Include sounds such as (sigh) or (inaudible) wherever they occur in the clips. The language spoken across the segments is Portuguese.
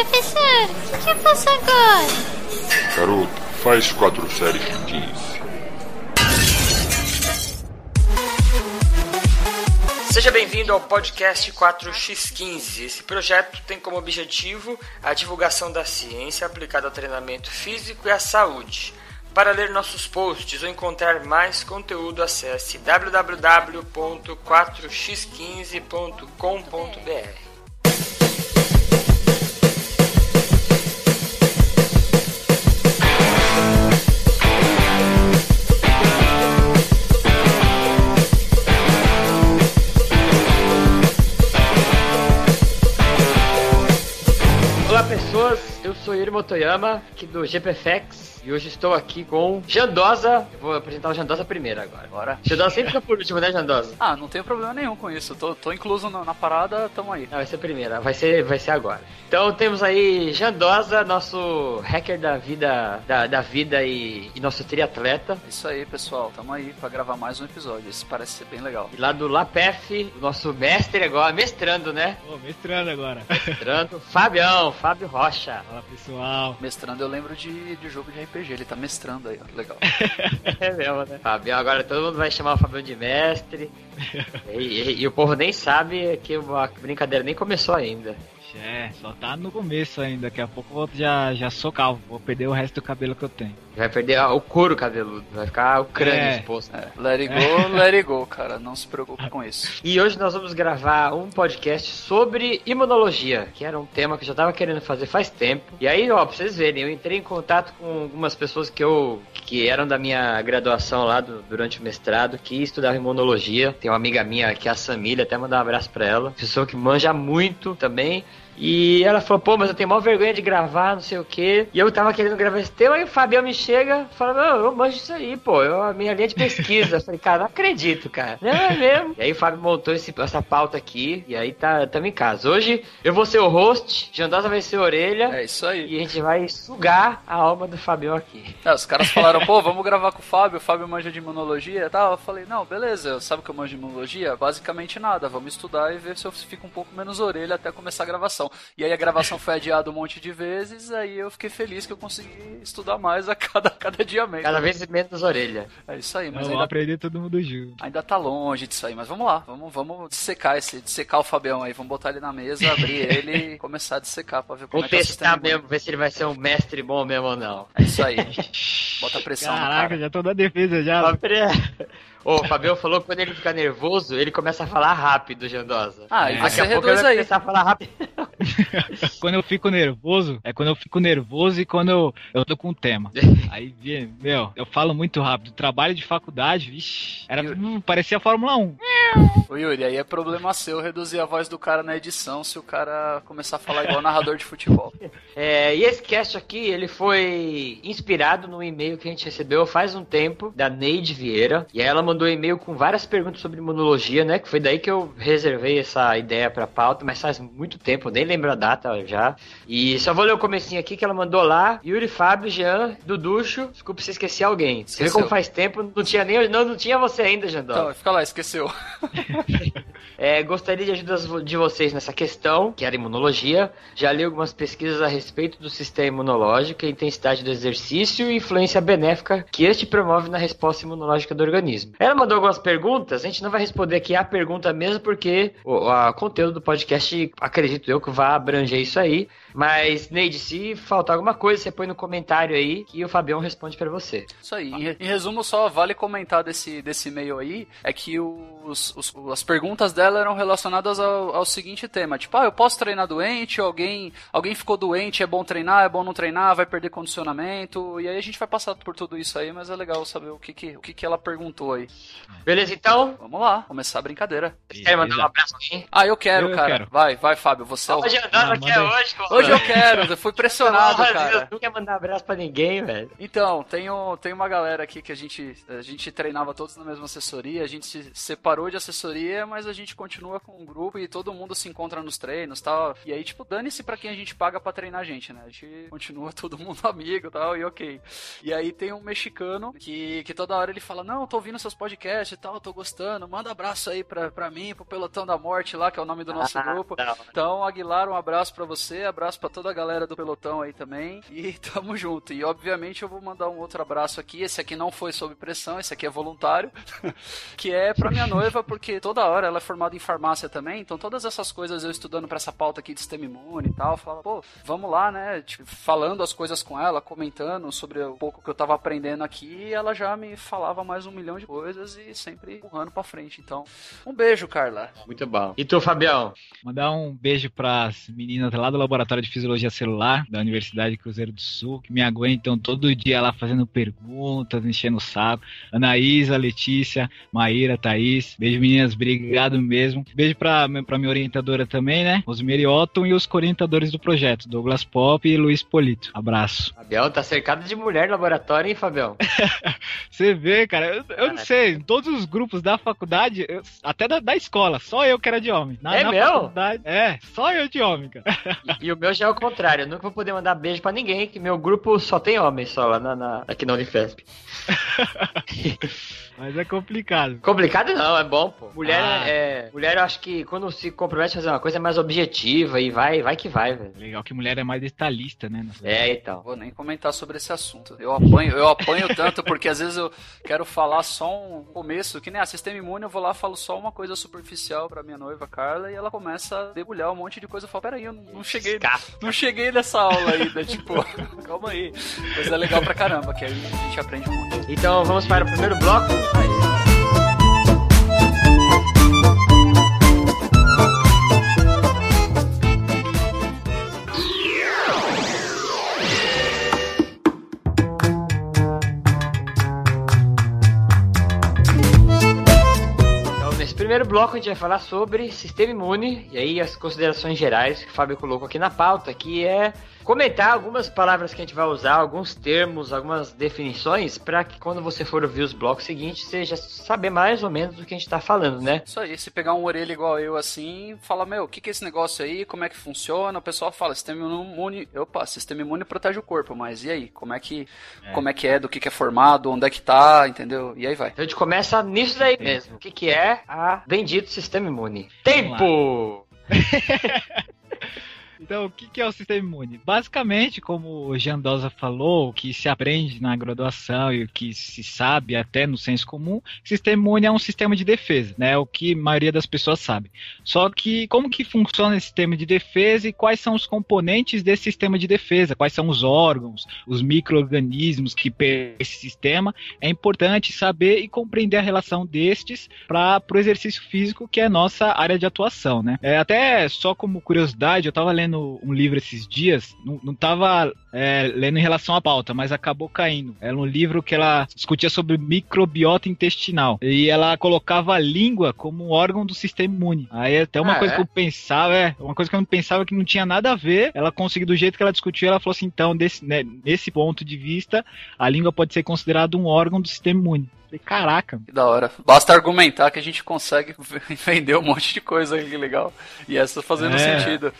Professor, o que eu faço agora? Garoto, faz quatro séries de 15. Seja bem-vindo ao podcast 4x15. Esse projeto tem como objetivo a divulgação da ciência aplicada ao treinamento físico e à saúde. Para ler nossos posts ou encontrar mais conteúdo, acesse www.4x15.com.br. eu sou Yuri Motoyama, aqui do GPFX, e hoje estou aqui com Jandosa. Eu vou apresentar o Jandosa primeiro agora. Bora. Jandosa sempre fica por último, né, Jandosa? Ah, não tenho problema nenhum com isso. Tô, tô incluso na, na parada, tamo aí. Não, vai ser a primeira, vai ser, vai ser agora. Então temos aí Jandosa, nosso hacker da vida, da, da vida e, e nosso triatleta. Isso aí, pessoal. Tamo aí pra gravar mais um episódio. Esse parece ser bem legal. E lá do Lapef, o nosso mestre agora, mestrando, né? Ô, mestrando agora. Mestrando, Fabião, Fábio Rocha. Fala pessoal. Mestrando, eu lembro de, de jogo de RPG. Ele tá mestrando aí, ó. Legal. (laughs) É mesmo, né? Fabião, agora todo mundo vai chamar o Fabião de mestre. (laughs) E, e- e o povo nem sabe que a brincadeira nem começou ainda. É, só tá no começo ainda. Daqui a pouco eu vou, já, já sou calvo. Vou perder o resto do cabelo que eu tenho. Vai perder a- o couro cabeludo, vai ficar o crânio É. exposto. É, let it go, let it go, cara. Não se preocupe com isso. E hoje nós vamos gravar um podcast sobre imunologia, que era um tema que eu já tava querendo fazer faz tempo. E aí, ó, pra vocês verem, eu entrei em contato com algumas pessoas que eu que eram da minha graduação lá do- durante o mestrado, que estudavam imunologia. Tem uma amiga minha que é a Samília, até mandar um abraço pra ela. Pessoa que manja muito também. E ela falou, pô, mas eu tenho maior vergonha de gravar, não sei o quê. E eu tava querendo gravar esse tema, aí o Fabião me chega e fala, não, eu manjo isso aí, pô, eu, a minha linha de pesquisa. Eu falei, cara, não acredito, cara. Não é mesmo? E aí o Fábio montou esse- essa pauta aqui, e aí tá, tamo em casa. Hoje eu vou ser o host, Jandosa vai ser a orelha, É isso aí. e a gente vai sugar a alma do Fabião aqui. É, os caras falaram, pô, vamos gravar com o Fábio, o Fábio manja de imunologia e tal. Eu falei, não, beleza, sabe o que eu manjo de imunologia? Basicamente nada, vamos estudar e ver se eu fico um pouco menos orelha até começar a gravação. E aí a gravação foi adiada um monte de vezes, aí eu fiquei feliz que eu consegui estudar mais a cada, cada dia menos. Cada vez menos orelha. É isso aí, Eu mas vou ainda, aprender todo mundo junto. ainda tá longe disso aí, mas vamos lá, vamos, vamos dissecar esse, dissecar o Fabião aí, vamos botar ele na mesa, abrir (laughs) ele e começar a dissecar pra ver como Vou é que é testar mesmo, ver se ele vai ser um mestre bom mesmo ou não. É isso aí. (laughs) Bota pressão Caraca, cara. já tô na defesa já. Ô, o Fabião falou que quando ele fica nervoso, ele começa a falar rápido, Jandosa. Ah, e É. você Daqui a pouco reduz ele vai aí. começar a falar rápido. (laughs) Quando eu fico nervoso, é quando eu fico nervoso e quando eu, eu tô com um tema. (laughs) Aí, vi- meu, eu falo muito rápido. Trabalho de faculdade, vixi, era, hum, parecia Fórmula 1. Ô Yuri, aí é problema seu reduzir a voz do cara na edição se o cara começar a falar igual narrador de futebol. É, e esse cast aqui, ele foi inspirado no e-mail que a gente recebeu faz um tempo, da Neide Vieira. E aí ela mandou um e-mail com várias perguntas sobre imunologia, né? Que foi daí que eu reservei essa ideia pra pauta, mas faz muito tempo, nem lembro a data já. E só vou ler o comecinho aqui que ela mandou lá. Yuri, Fábio, Jean, Duducho. Desculpa se esqueci alguém. Você vê Esqueceu. como faz tempo, não tinha nem não, não tinha você ainda, Jandó. Então, fica lá, esqueceu. (laughs) É, gostaria de ajuda de vocês nessa questão, que era imunologia. Já li algumas pesquisas a respeito do sistema imunológico, a intensidade do exercício e influência benéfica que este promove na resposta imunológica do organismo. Ela mandou algumas perguntas, a gente não vai responder aqui a pergunta mesmo, porque o a conteúdo do podcast, acredito eu, que vai abranger isso aí. Mas, Neide, se faltar alguma coisa, você põe no comentário aí que o Fabião responde pra você. Isso aí. Em, re- em resumo, só vale comentar desse, desse e-mail aí, é que os, os- as perguntas dela eram relacionadas ao, ao seguinte tema, tipo, ah, eu posso treinar doente, alguém, alguém ficou doente, é bom treinar, é bom não treinar, vai perder condicionamento, e aí a gente vai passar por tudo isso aí, mas é legal saber o que que, o que, que ela perguntou aí. Beleza, então? Vamos lá, começar a brincadeira. Quer mandar um abraço aí? Ah, eu quero, Eu cara. quero. Vai, vai, Fábio, você é o... Hoje andando Ah, aqui é hoje, pô. Hoje eu quero, eu fui pressionado, cara. Não quer mandar abraço pra ninguém, velho. Então, tem, um- tem uma galera aqui que a gente, a gente treinava todos na mesma assessoria, a gente se separou de assessoria, mas a gente continua com um grupo e todo mundo se encontra nos treinos e tal. E aí, tipo, dane-se pra quem a gente paga pra treinar a gente, né? A gente continua (laughs) todo mundo amigo e tal, e ok. E aí tem um mexicano que, que toda hora ele fala: Não, tô ouvindo seus podcasts e tal, tô gostando, manda abraço aí pra, pra mim, pro Pelotão da Morte lá, que é o nome do nosso Ah, grupo. hora. Então, Aguilar, Claro, um abraço para você, abraço para toda a galera do pelotão aí também. E (laughs) tamo junto. E obviamente eu vou mandar um outro abraço aqui. Esse aqui não foi sob pressão, esse aqui é voluntário, (laughs) que é pra minha noiva, porque toda hora ela é formada em farmácia também, então todas essas coisas eu estudando para essa pauta aqui de sistema imune e tal, falava, pô, vamos lá, né? Tipo, falando as coisas com ela, comentando sobre o pouco que eu tava aprendendo aqui, ela já me falava mais um milhão de coisas e sempre empurrando pra frente. Então, um beijo, Carla. Muito bom. E tu, Fabião? Mandar um beijo pras meninas lá do Laboratório de Fisiologia Celular da Universidade Cruzeiro do Sul, que me aguentam todo dia lá fazendo perguntas, enchendo o saco. Anaísa, Letícia, Maíra, Thaís. Beijo, meninas. Obrigado mesmo. Beijo pra, pra minha orientadora também, né? Osmeri Otton e os orientadores do projeto, Douglas Pop e Luiz Polito. Abraço. Fabião tá cercado de mulher no laboratório, hein, Fabião? (laughs) Você vê, cara, eu, eu não sei, em todos os grupos da faculdade, eu- até da, da escola, só eu que era de homem. Na, É na faculdade- é, só eu de homem, cara. E, e o meu já é o contrário. Eu nunca vou poder mandar beijo pra ninguém, que meu grupo só tem homens só lá na, na- aqui na Unifesp. (laughs) Mas é complicado. Complicado não, é bom, pô. Mulher Ah. é. Mulher eu acho que quando se compromete a fazer uma coisa é mais objetiva e vai, vai que vai, velho. Legal que mulher é mais detalhista, né? nessa- É, então. Vou nem comentar sobre esse assunto. Eu apanho, eu apanho tanto porque às vezes eu quero falar só um começo, que nem a sistema imune, eu vou lá falo só uma coisa superficial pra minha noiva Carla e ela começa a debulhar um monte de coisa. Eu falo, peraí, eu não, cheguei, não cheguei nessa aula ainda, tipo, (laughs) calma aí. Mas é legal pra caramba, que aí a gente aprende monte. Então vamos para o primeiro bloco. Então, primeiro bloco a gente vai falar sobre sistema imune e aí as considerações gerais que o Fábio colocou aqui na pauta, que é comentar algumas palavras que a gente vai usar, alguns termos, algumas definições, para que quando você for ouvir os blocos seguintes, você já saber mais ou menos do que a gente tá falando, né? Isso aí, se pegar um orelha igual eu assim, fala, meu, o que, que é esse negócio aí? Como é que funciona? O pessoal fala, sistema imune. Opa, sistema imune protege o corpo, mas e aí? Como é que é, como é, que é do que, que é formado, onde é que tá, entendeu? E aí vai. Então a gente começa nisso daí mesmo. O que, que é a bendito sistema imune? Tempo! (laughs) Então, o que é o sistema imune? Basicamente, como o Jean Dosa falou, o que se aprende na graduação e o que se sabe até no senso comum, sistema imune é um sistema de defesa, né? O que a maioria das pessoas sabe. Só que como que funciona esse sistema de defesa e quais são os componentes desse sistema de defesa? Quais são os órgãos, os micro-organismos que esse sistema? É importante saber e compreender a relação destes para o exercício físico, que é nossa área de atuação, né? É, até só como curiosidade, eu estava lendo um livro esses dias, não, não tava é, lendo em relação à pauta, mas acabou caindo. Era um livro que ela discutia sobre microbiota intestinal. E ela colocava a língua como um órgão do sistema imune. Aí até uma Ah, coisa é? que eu pensava, é, uma coisa que eu não pensava que não tinha nada a ver. Ela conseguiu, do jeito que ela discutiu, ela falou assim: então, desse, né, nesse ponto de vista, a língua pode ser considerada um órgão do sistema imune. Falei, caraca. Que da hora. Basta argumentar que a gente consegue (laughs) vender um monte de coisa que legal. E essa fazendo É. sentido.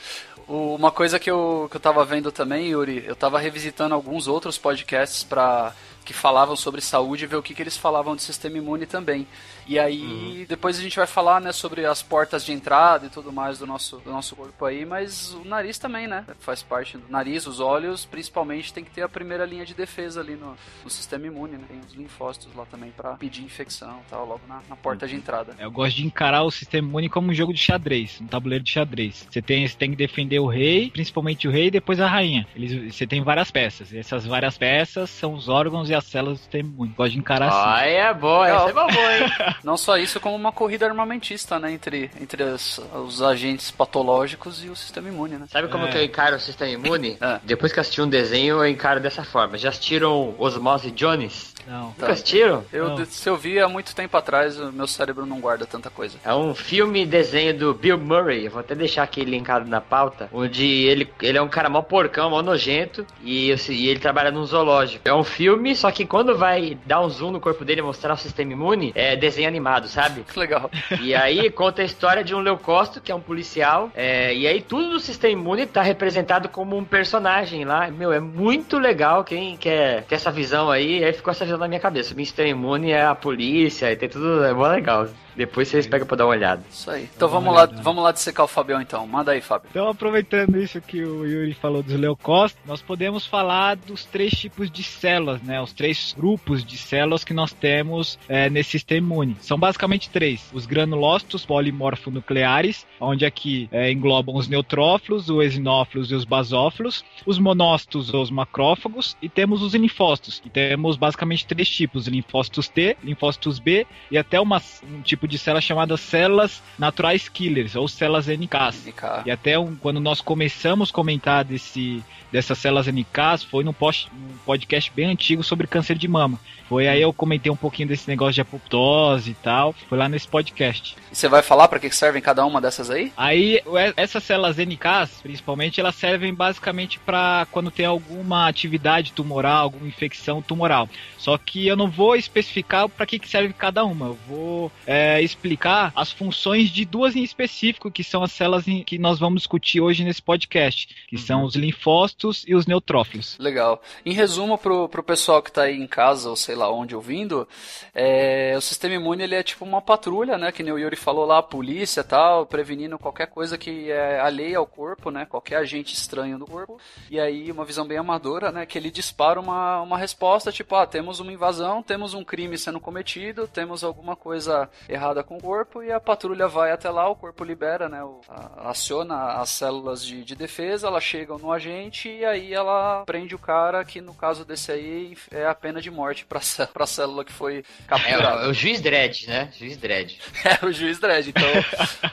Uma coisa que eu, que eu tava vendo também, Yuri, eu tava revisitando alguns outros podcasts para que falavam sobre saúde e ver o que, que eles falavam de sistema imune também. E aí, depois a gente vai falar, né, sobre as portas de entrada e tudo mais do nosso, do nosso corpo aí, mas o nariz também, né, faz parte do nariz, os olhos, principalmente, tem que ter a primeira linha de defesa ali no, no sistema imune, né, tem os linfócitos lá também para pedir infecção e tal, logo na, na porta de entrada. Eu gosto de encarar o sistema imune como um jogo de xadrez, um tabuleiro de xadrez. Você tem, você tem que defender o rei, principalmente o rei e depois a rainha. Eles, você tem várias peças. E essas várias peças são os órgãos e as células do sistema imune. Gosto de encarar assim. Ah, é boa, essa é boa, hein? (laughs) Não só isso, como uma corrida armamentista, né, entre, entre as- os agentes patológicos e o sistema imune, né. Sabe como É. que eu encaro o sistema imune? É. Depois que eu assisti um desenho, eu encaro dessa forma. Já assistiram Osmose Jones? Não. Nunca assistiram? Eu, Não. se eu vi há muito tempo atrás, o meu cérebro não guarda tanta coisa. É um filme e desenho do Bill Murray, eu vou até deixar aqui linkado na pauta, onde ele, ele é um cara mó porcão, mó nojento, e, e ele trabalha num zoológico. É um filme, só que quando vai dar um zoom no corpo dele e mostrar o sistema imune, é desenho animado, sabe? Que legal. E aí conta a história de um leucócito, que é um policial, é, e aí tudo no sistema imune tá representado como um personagem lá. Meu, é muito legal quem quer ter essa visão aí, aí ficou essa visão na minha cabeça. O Mr. Imune é a polícia, e tem tudo, é mó legal. Depois vocês pegam pra dar uma olhada. Isso aí. Então vamos lá, vamos lá dissecar o Fabião então. Manda aí, Fábio. Então, aproveitando isso que o Yuri falou dos leucócitos, nós podemos falar dos três tipos de células, né? Os três grupos de células que nós temos é, nesse sistema imune. São basicamente três: os granulócitos polimorfonucleares, onde aqui é, englobam os neutrófilos, os esinófilos e os basófilos, os monócitos, os macrófagos, e temos os linfócitos, que temos basicamente três tipos: linfócitos T, linfócitos B e até uma, um tipo de célula chamada células naturais killers, ou células NKs. NK. E até um, quando nós começamos a comentar desse, dessas células NKs, foi num, post, num podcast bem antigo sobre câncer de mama. Foi aí eu comentei um pouquinho desse negócio de apoptose e tal. Foi lá nesse podcast. E você vai falar para que servem cada uma dessas aí? Aí, essas células NKs, principalmente, elas servem basicamente para quando tem alguma atividade tumoral, alguma infecção tumoral. Só que eu não vou especificar para que, que serve cada uma. Eu vou é, explicar as funções de duas em específico, que são as células em, que nós vamos discutir hoje nesse podcast, que uhum. são os linfócitos e os neutrófilos. Legal. Em resumo, pro, pro pessoal que tá aí em casa, ou sei lá onde ouvindo, é, o sistema imune ele é tipo uma patrulha, né? Que nem o Yuri falou lá, a polícia tal, prevenindo qualquer coisa que é alheia ao corpo, né? Qualquer agente estranho do corpo. E aí, uma visão bem amadora, né? Que ele dispara uma, uma resposta, tipo, ah, temos uma invasão, temos um crime sendo cometido, temos alguma coisa errada com o corpo, e a patrulha vai até lá, o corpo libera, né? O, a, aciona as células de, de defesa, elas chegam no agente e aí ela prende o cara, que no caso desse aí é a pena de morte pra pra célula que foi capturada. É, é o juiz Dredd, né? Juiz Dredd. (laughs) é, o juiz Dredd. Então,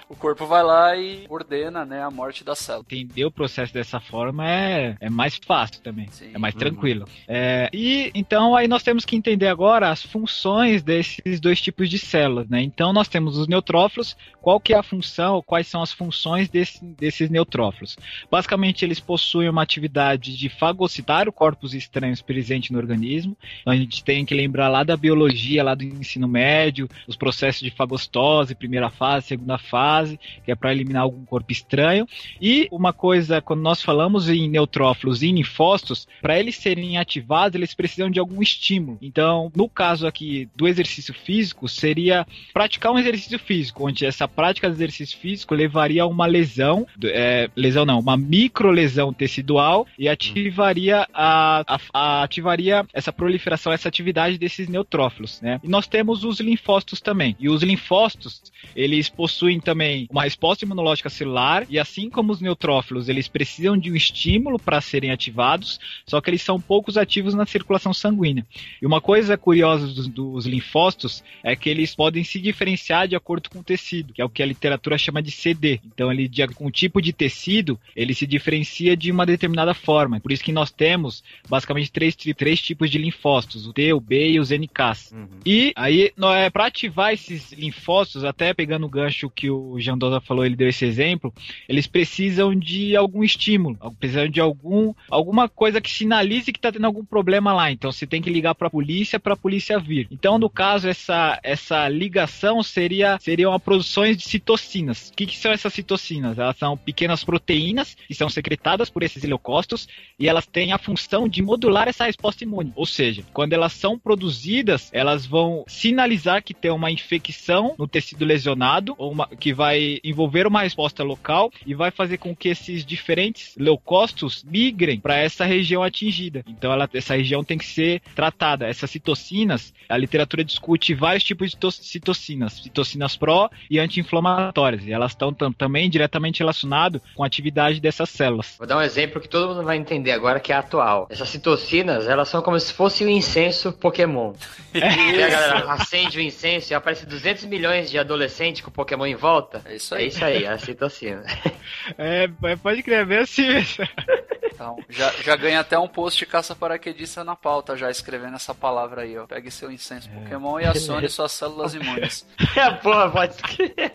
o corpo vai lá e ordena, né, a morte da célula. Entender o processo dessa forma é, é mais fácil também. Sim. É mais uhum. tranquilo. É, e, então, aí nós temos que entender agora as funções desses dois tipos de células, né? Então, nós temos os neutrófilos. Qual que é a função, quais são as funções desse, desses neutrófilos? Basicamente, eles possuem uma atividade de fagocitar corpos estranhos presente no organismo. Então, a gente tem que lembrar lá da biologia, lá do ensino médio, os processos de fagostose, primeira fase, segunda fase, que é para eliminar algum corpo estranho. E uma coisa, quando nós falamos em neutrófilos e linfócitos, para eles serem ativados, eles precisam de algum estímulo. Então, no caso aqui do exercício físico, seria praticar um exercício físico, onde essa prática de exercício físico levaria a uma lesão, é, lesão não, uma micro lesão tecidual e ativaria a, a, a ativaria essa proliferação, essa atividade desses neutrófilos, né? E nós temos os linfócitos também. E os linfócitos, eles possuem também uma resposta imunológica celular e assim como os neutrófilos, eles precisam de um estímulo para serem ativados, só que eles são poucos ativos na circulação sanguínea. E uma coisa curiosa dos, dos linfócitos é que eles podem se diferenciar de acordo com o tecido, que é o que a literatura chama de CD. Então, ele de, com o tipo de tecido, ele se diferencia de uma determinada forma. Por isso que nós temos basicamente três, três tipos de linfócitos: o T, o B e os NKs. Uhum. E aí, é, para ativar esses linfócitos, até pegando o gancho que o Jean Dosa falou, ele deu esse exemplo, eles precisam de algum estímulo, precisam de algum, alguma coisa que sinalize que está tendo algum problema lá. Então você tem que ligar para a polícia para a polícia vir. Então, no caso, essa, essa ligação seria seriam a produções de citocinas. O que, que são essas citocinas? Elas são pequenas proteínas que são secretadas por esses leucócitos e elas têm a função de modular essa resposta imune. Ou seja, quando elas são produzidas, elas vão sinalizar que tem uma infecção no tecido lesionado, ou uma, que vai envolver uma resposta local e vai fazer com que esses diferentes leucócitos migrem para essa região atingida. Então, ela, essa região tem que ser tratada. Essas citocinas, a literatura discute vários tipos de citocinas, citocinas pró e anti-inflamatórias, e elas estão também diretamente relacionadas com a atividade dessas células. Vou dar um exemplo que todo mundo vai entender agora, que é atual. Essas citocinas, elas são como se fosse um incenso Pokémon. (laughs) E a galera acende o incenso e aparece 200 milhões de adolescentes com Pokémon em volta. É isso aí. É isso aí, a citocina. (laughs) É, pode crer, é bem assim mesmo. Então, já, já ganha até um post de caça-paraquedista na pauta, já escrevendo essa palavra aí, ó. Pegue seu incenso é. Pokémon e acione suas células imunes. (laughs) É, porra, pode escrever.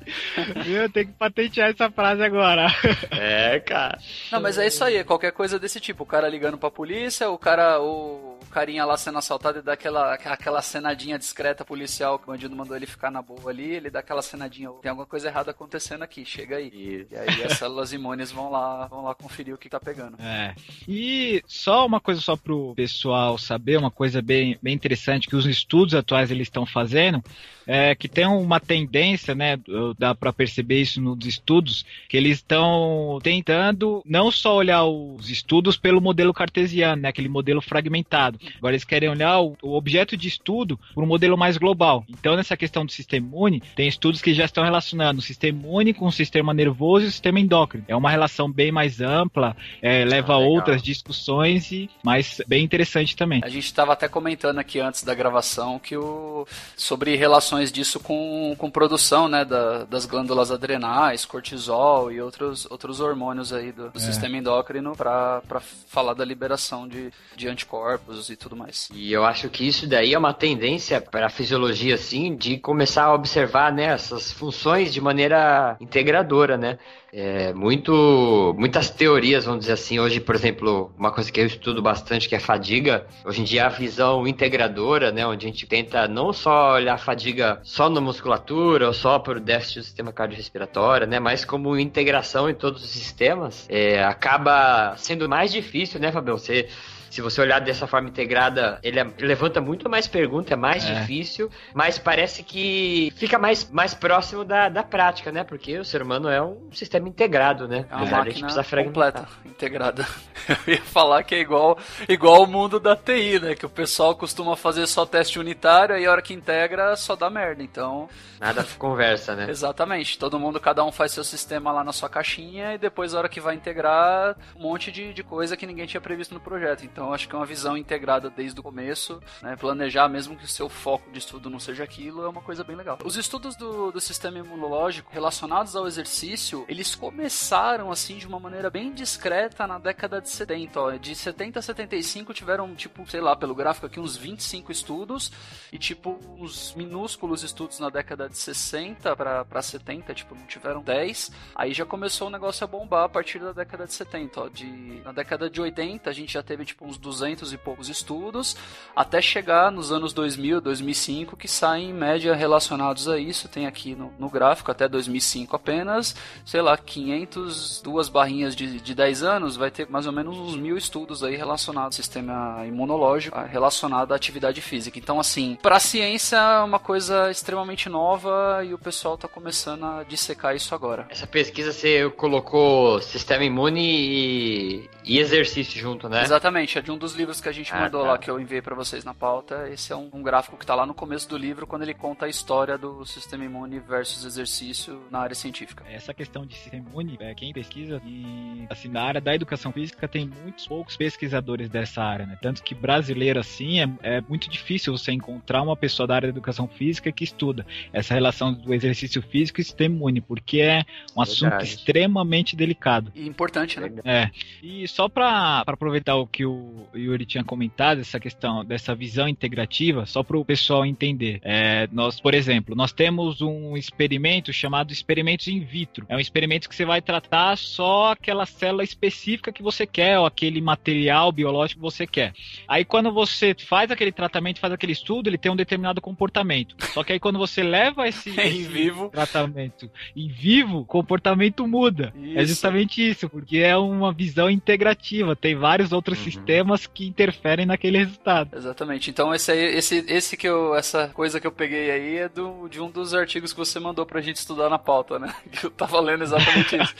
Eu tenho que patentear essa frase agora. É, cara. Não, mas é isso aí, qualquer coisa desse tipo. O cara ligando pra polícia, o cara, o o carinha lá sendo assaltado e dá aquela, aquela cenadinha discreta policial que o bandido mandou ele ficar na boa ali, ele dá aquela cenadinha, tem alguma coisa errada acontecendo aqui, chega aí. E, e aí as células imunes vão lá, vão lá conferir o que tá pegando. É. E só uma coisa só pro pessoal saber, uma coisa bem, bem interessante que os estudos atuais eles estão fazendo, é que tem uma tendência, né, dá para perceber isso nos estudos, que eles estão tentando não só olhar os estudos pelo modelo cartesiano, né, aquele modelo fragmentado. Agora eles querem olhar o, o objeto de estudo por um modelo mais global. Então nessa questão do sistema imune, tem estudos que já estão relacionando o sistema imune com o sistema nervoso e o sistema endócrino. É uma relação bem mais ampla, é, leva ah, a outras discussões e mas bem interessante também. A gente estava até comentando aqui antes da gravação que o sobre relações relações disso com, com produção, né, da, das glândulas adrenais, cortisol e outros, outros hormônios aí do, do é. sistema endócrino para falar da liberação de, de anticorpos e tudo mais. E eu acho que isso daí é uma tendência para a fisiologia, assim, de começar a observar, né, essas funções de maneira integradora, né? É, muito, muitas teorias, vamos dizer assim. Hoje, por exemplo, uma coisa que eu estudo bastante, que é fadiga. Hoje em dia, a visão integradora, né? Onde a gente tenta não só olhar a fadiga só na musculatura ou só para o déficit do sistema cardiorrespiratório, né? Mas como integração em todos os sistemas, é, acaba sendo mais difícil, né, Fabião? Você se você olhar dessa forma integrada, ele é, levanta muito mais perguntas, é mais é. difícil, mas parece que fica mais, mais próximo da, da prática, né? Porque o ser humano é um sistema integrado, né? É uma máquina completa, integrada. (laughs) Eu ia falar que é igual, igual o mundo da TI, né? Que o pessoal costuma fazer só teste unitário e a hora que integra só dá merda. Então. Nada (laughs) conversa, né? Exatamente. Todo mundo, cada um faz seu sistema lá na sua caixinha e depois, a hora que vai integrar, um monte de, de coisa que ninguém tinha previsto no projeto. Então, então acho que é uma visão integrada desde o começo, né? Planejar mesmo que o seu foco de estudo não seja aquilo é uma coisa bem legal. Os estudos do, do sistema imunológico relacionados ao exercício, eles começaram assim de uma maneira bem discreta na década de 70. Ó. De 70 a 75 tiveram, tipo, sei lá, pelo gráfico aqui, uns 25 estudos e, tipo, uns minúsculos estudos na década de 60 para 70, tipo, não tiveram 10. Aí já começou o negócio a bombar a partir da década de 70. Ó. De, na década de 80 a gente já teve, tipo, uns 200 e poucos estudos, até chegar nos anos 2000, 2005, que saem em média relacionados a isso. Tem aqui no, no gráfico até 2005 apenas, sei lá, 500, duas barrinhas de, de 10 anos, vai ter mais ou menos uns mil estudos aí relacionados ao sistema imunológico, relacionado à atividade física. Então, assim, para a ciência é uma coisa extremamente nova e o pessoal está começando a dissecar isso agora. Essa pesquisa você colocou sistema imune e, e exercício junto, né? Exatamente, de um dos livros que a gente ah, mandou tá. lá, que eu enviei para vocês na pauta. Esse é um, um, gráfico que tá lá no começo do livro, quando ele conta a história do sistema imune versus exercício na área científica. Essa questão de sistema imune, é, quem pesquisa, e assim, na área da educação física tem muitos poucos pesquisadores dessa área, né? Tanto que brasileiro, assim, é, é muito difícil você encontrar uma pessoa da área da educação física que estuda essa relação do exercício físico e sistema imune, porque é um assunto extremamente delicado. E importante, né? É. E só para aproveitar o que o o Yuri tinha comentado, essa questão dessa visão integrativa, só para o pessoal entender. É, nós, por exemplo, nós temos um experimento chamado experimentos in vitro. É um experimento que você vai tratar só aquela célula específica que você quer, ou aquele material biológico que você quer. Aí quando você faz aquele tratamento, faz aquele estudo, ele tem um determinado comportamento. Só que aí quando você leva esse, (laughs) esse vivo. tratamento em vivo, o comportamento muda. É isso. É justamente isso, porque é uma visão integrativa. Tem vários outros uhum. sistemas sistemas que interferem naquele resultado. Exatamente. Então esse aí, esse, esse que eu, essa coisa que eu peguei aí é do, de um dos artigos que você mandou pra gente estudar na pauta, né? (laughs) Que eu tava lendo exatamente isso.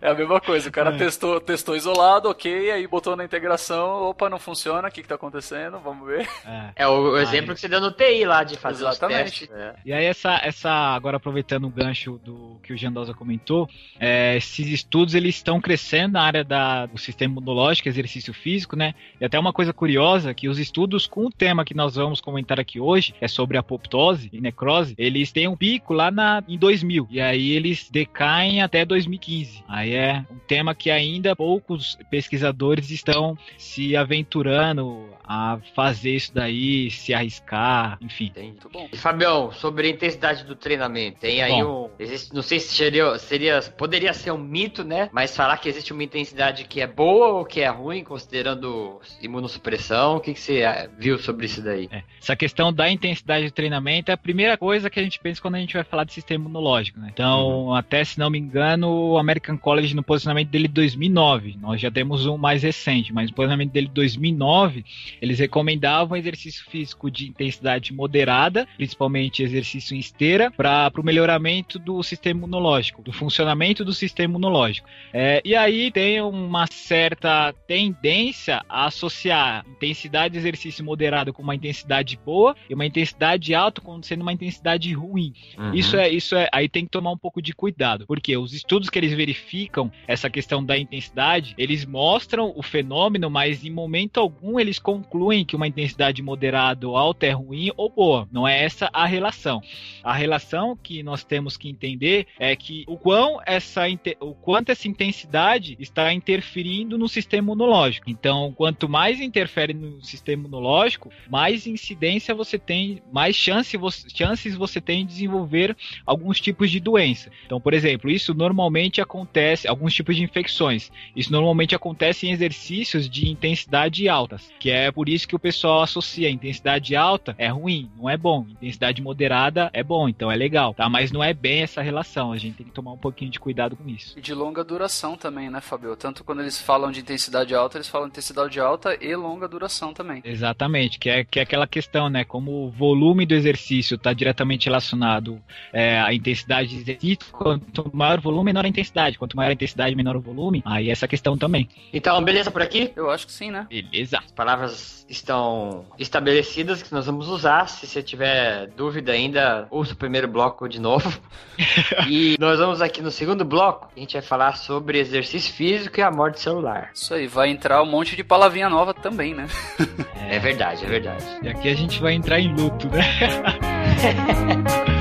É a mesma coisa. O cara é. testou, testou isolado, ok, aí botou na integração, opa, não funciona, o que que tá acontecendo? Vamos ver. É, é o, o exemplo aí. que você deu no TI lá de fazer exatamente. os testes. É. E aí essa, essa, agora aproveitando o gancho do que o Jandosa comentou, é, esses estudos eles estão crescendo na área da, do sistema imunológico, exercício físico, né? E até uma coisa curiosa, que os estudos com o tema que nós vamos comentar aqui hoje, é sobre apoptose e necrose, eles têm um pico lá na, em 2000, e aí eles decaem até 2015. Aí é um tema que ainda poucos pesquisadores estão se aventurando a fazer isso daí, se arriscar, enfim. Muito bom. E Fabião, sobre a intensidade do treinamento, tem aí Bom. um. Existe, não sei se seria, seria. Poderia ser um mito, né? Mas falar que existe uma intensidade que é boa ou que é ruim, considerando imunossupressão, o que, que você ah, viu sobre isso daí? É, Essa questão da intensidade de treinamento é a primeira coisa que a gente pensa quando a gente vai falar de sistema imunológico. Né? Então, até se não me engano, o American College, no posicionamento dele de 2009, nós já temos um mais recente, mas no posicionamento dele de 2009, eles recomendavam exercício físico de intensidade moderada, principalmente exercício em esteira, para o melhoramento do sistema imunológico, do funcionamento do sistema imunológico. É, e aí tem uma certa tendência a associar intensidade de exercício moderado com uma intensidade boa e uma intensidade alta como sendo uma intensidade ruim. Uhum. Isso é, isso é, aí tem que tomar um pouco de cuidado, porque os estudos que eles verificam essa questão da intensidade, eles mostram o fenômeno, mas em momento algum eles concluem que uma intensidade moderada ou alta é ruim ou boa. Não é essa a relação. A relação que nós temos que entender é que o quão essa o quanto essa intensidade está interferindo no sistema imunológico. Então, quanto mais interfere no sistema imunológico, mais incidência você tem, mais chance você- chances você tem de desenvolver alguns tipos de doença. Então, por exemplo, isso normalmente acontece, alguns tipos de infecções. Isso normalmente acontece em exercícios de intensidade altas, que é por isso que o pessoal associa intensidade alta é ruim, não é bom. Intensidade moderada é bom, então é legal, tá? Mas não é bem essa relação. A gente tem que tomar um pouquinho de cuidado com isso. De longa duração também, né, Fabio? Tanto quando eles falam de intensidade alta, eles falam intensidade alta e longa duração também. Exatamente, que é, que é aquela questão, né? Como o volume do exercício está diretamente relacionado é, à intensidade de exercício, quanto maior o volume, menor a intensidade. Quanto maior a intensidade, menor o volume. Aí essa questão também. Então, beleza por aqui? Eu acho que sim, né? Beleza. As palavras estão estabelecidas que nós vamos usar. Se você tiver dúvida ainda, ouça o primeiro bloco de novo. (laughs) e nós vamos aqui no segundo bloco. A gente vai falar sobre exercício físico e a morte celular. Isso aí, vai entrar um monte de palavrinha nova também, né? É verdade, é verdade. E aqui a gente vai entrar em luto, né? (laughs)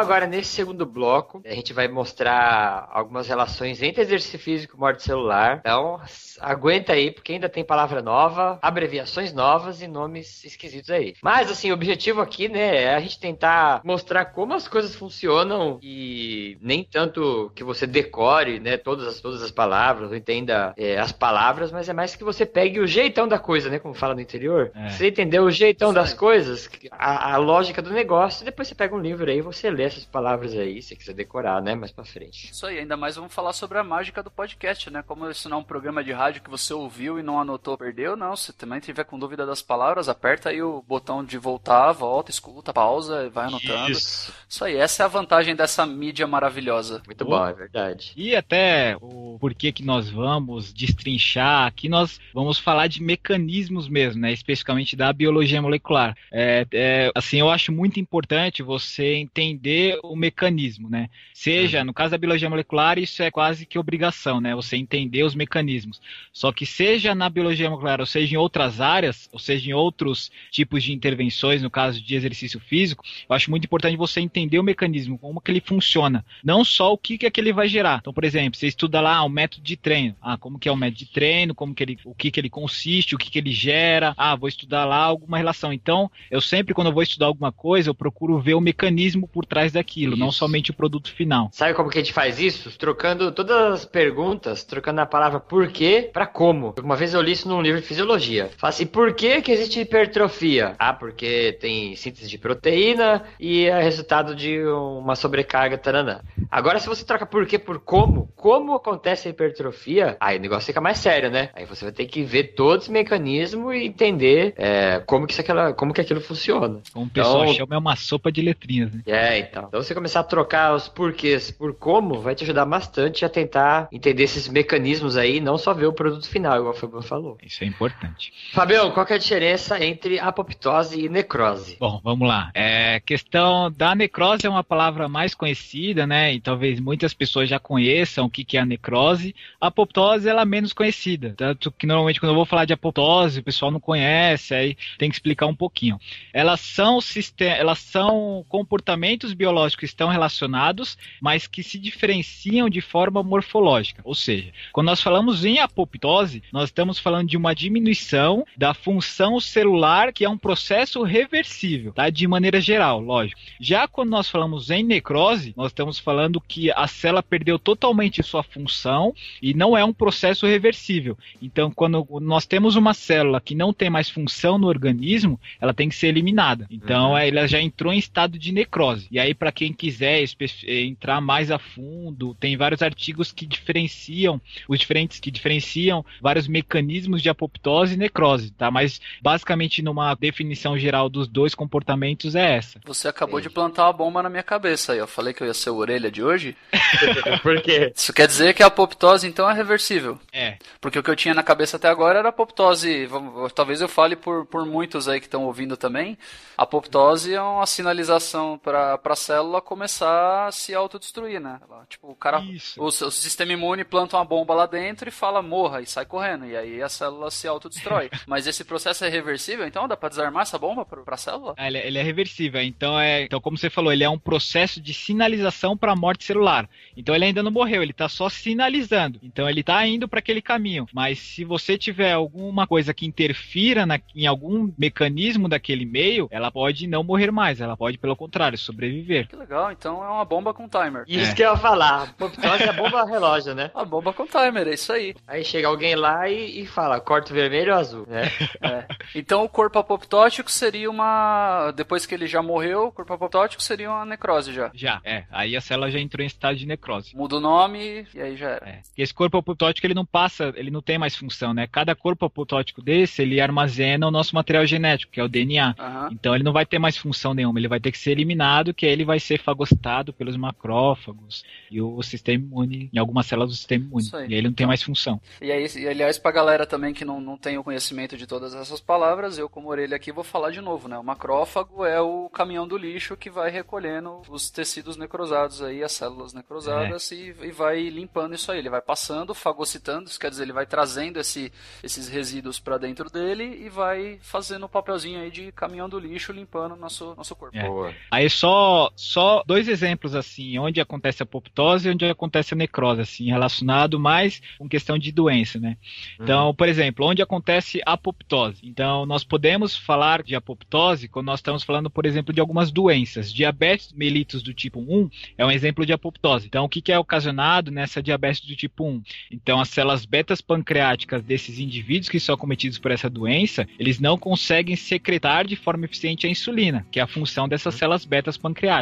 agora nesse segundo bloco, a gente vai mostrar algumas relações entre exercício físico e morte celular. Então, aguenta aí, porque ainda tem palavra nova, abreviações novas e nomes esquisitos aí. Mas, assim, o objetivo aqui, né, é a gente tentar mostrar como as coisas funcionam e nem tanto que você decore, né, todas as, todas as palavras, ou entenda é, as palavras, mas é mais que você pegue o jeitão da coisa, né, como fala no interior. É. Você entendeu o jeitão Isso das coisas, a, a lógica do negócio, e depois você pega um livro aí e você lê essas palavras aí, se quiser decorar, né, mais pra frente. Isso aí, ainda mais vamos falar sobre a mágica do podcast, né? Como isso não é um programa de rádio que você ouviu e não anotou, perdeu, não. Se também tiver com dúvida das palavras, aperta aí o botão de voltar, volta, escuta, pausa, e vai anotando. Isso. Isso. aí, essa é a vantagem dessa mídia maravilhosa. Muito Boa. bom, é verdade. E até o porquê que nós vamos destrinchar, aqui nós vamos falar de mecanismos mesmo, né? Especificamente da biologia molecular. É, é, assim, eu acho muito importante você entender o mecanismo, né? Seja, no caso da biologia molecular, isso é quase que obrigação, né? Você entender os mecanismos. Só que seja na biologia molecular, ou seja em outras áreas, ou seja em outros tipos de intervenções, no caso de exercício físico, eu acho muito importante você entender o mecanismo, como que ele funciona. Não só o que, que, é que ele vai gerar. Então, por exemplo, você estuda lá o método de treino. Ah, como que é o método de treino, como que ele, o que, que ele consiste, o que, que ele gera. Ah, vou estudar lá alguma relação. Então, eu sempre, quando eu vou estudar alguma coisa, eu procuro ver o mecanismo por trás daquilo, não Isso. somente o produto final. Sabe como que a gente faz isso? Trocando todas as perguntas, trocando a palavra por quê pra como. Uma vez eu li isso num livro de fisiologia. Fala assim, por que que existe hipertrofia? Ah, porque tem síntese de proteína e é resultado de uma sobrecarga, taranã. Agora, se você troca por quê por como, como acontece a hipertrofia, aí o negócio fica mais sério, né? Aí você vai ter que ver todo esse mecanismo e entender é, como, que isso, aquela, como que aquilo funciona. Como o pessoal Então- chama, é uma sopa de letrinhas, né? É, então. Então você começar a trocar os porquês por como vai te ajudar bastante a tentar entender esses mecanismos aí, não só ver o produto final, igual o Fabião falou. Isso é importante. Fabião, qual que é a diferença entre apoptose e necrose? Bom, vamos lá. É, questão da necrose é uma palavra mais conhecida, né? E talvez muitas pessoas já conheçam o que, que é a necrose. A apoptose ela é menos conhecida. Tanto que normalmente quando eu vou falar de apoptose, o pessoal não conhece, aí tem que explicar um pouquinho. Elas são, elas são comportamentos biológicos estão relacionados, mas que se diferenciam de forma morfológica. Ou seja, quando nós falamos em apoptose, nós estamos falando de uma diminuição da função celular, que é um processo reversível, tá? De maneira geral, lógico. Já quando nós falamos em necrose, nós estamos falando que a célula perdeu totalmente sua função e não é um processo reversível. Então, quando nós temos uma célula que não tem mais função no organismo, ela tem que ser eliminada. Então, uhum. ela já entrou em estado de necrose. E aí, para quem quiser entrar mais a fundo, tem vários artigos que diferenciam os diferentes que diferenciam vários mecanismos de apoptose e necrose, tá? Mas basicamente numa definição geral dos dois comportamentos é essa. Você acabou de plantar uma bomba na minha cabeça aí. Eu falei que eu ia ser a orelha de hoje. (laughs) Por quê? Isso quer dizer que a apoptose então é reversível. É. Porque o que eu tinha na cabeça até agora era apoptose. Talvez eu fale por, por muitos aí que estão ouvindo também. A apoptose é uma sinalização para a célula começar a se autodestruir, né? Tipo, o cara, o, o, sistema imune planta uma bomba lá dentro e fala morra e sai correndo. E aí a célula se autodestrói. (laughs) Mas esse processo é reversível, então dá para desarmar essa bomba para a célula? É, ele, ele, é reversível. Então é, então como você falou, ele é um processo de sinalização para a morte celular. Então ele ainda não morreu, ele está só sinalizando. Então ele está indo para aquele caminho. Mas se você tiver alguma coisa que interfira na, em algum mecanismo daquele meio, ela pode não morrer mais. Ela pode, pelo contrário, sobreviver. Que legal. Então é uma bomba com timer. Isso é. que eu ia falar. Apoptose é bomba relógio, né? A bomba com timer, é isso aí. Aí chega alguém lá e, e fala, corta vermelho ou azul, né? é. (laughs) Então o corpo apoptótico seria uma. Depois que ele já morreu, o corpo apoptótico seria uma necrose já. Já, é. Aí a célula já entrou em estado de necrose. Muda o nome e aí já era. É. Esse corpo apoptótico ele não passa, ele não tem mais função, né? Cada corpo apoptótico desse, ele armazena o nosso material genético, que é o DNA. Uhum. Então ele não vai ter mais função nenhuma, ele vai ter que ser eliminado, que aí ele vai ser fagocitado pelos macrófagos e o sistema imune, em algumas células do sistema imune. E aí ele não tem mais função. E aí, e, aliás, pra galera também que não, não tem o conhecimento de todas essas palavras, eu como orelha aqui vou falar de novo, né? O macrófago é o caminhão do lixo que vai recolhendo os tecidos necrosados aí, as células necrosadas é. e, e, vai limpando isso aí. Ele vai passando, fagocitando, isso quer dizer, ele vai trazendo esse, esses resíduos para dentro dele e vai fazendo o papelzinho aí de caminhão do lixo limpando nosso, nosso corpo. É. Aí só, só dois exemplos assim, onde acontece a apoptose e onde acontece a necrose, assim, relacionado mais com questão de doença, né? Então, uhum. por exemplo, onde acontece a apoptose. Então, nós podemos falar de apoptose quando nós estamos falando, por exemplo, de algumas doenças. Diabetes mellitus do tipo 1 é um exemplo de apoptose. Então, o que, que é ocasionado nessa diabetes do tipo 1? Então, as células betas pancreáticas desses indivíduos que são acometidos por essa doença, eles não conseguem secretar de forma eficiente a insulina, que é a função dessas células betas pancreáticas.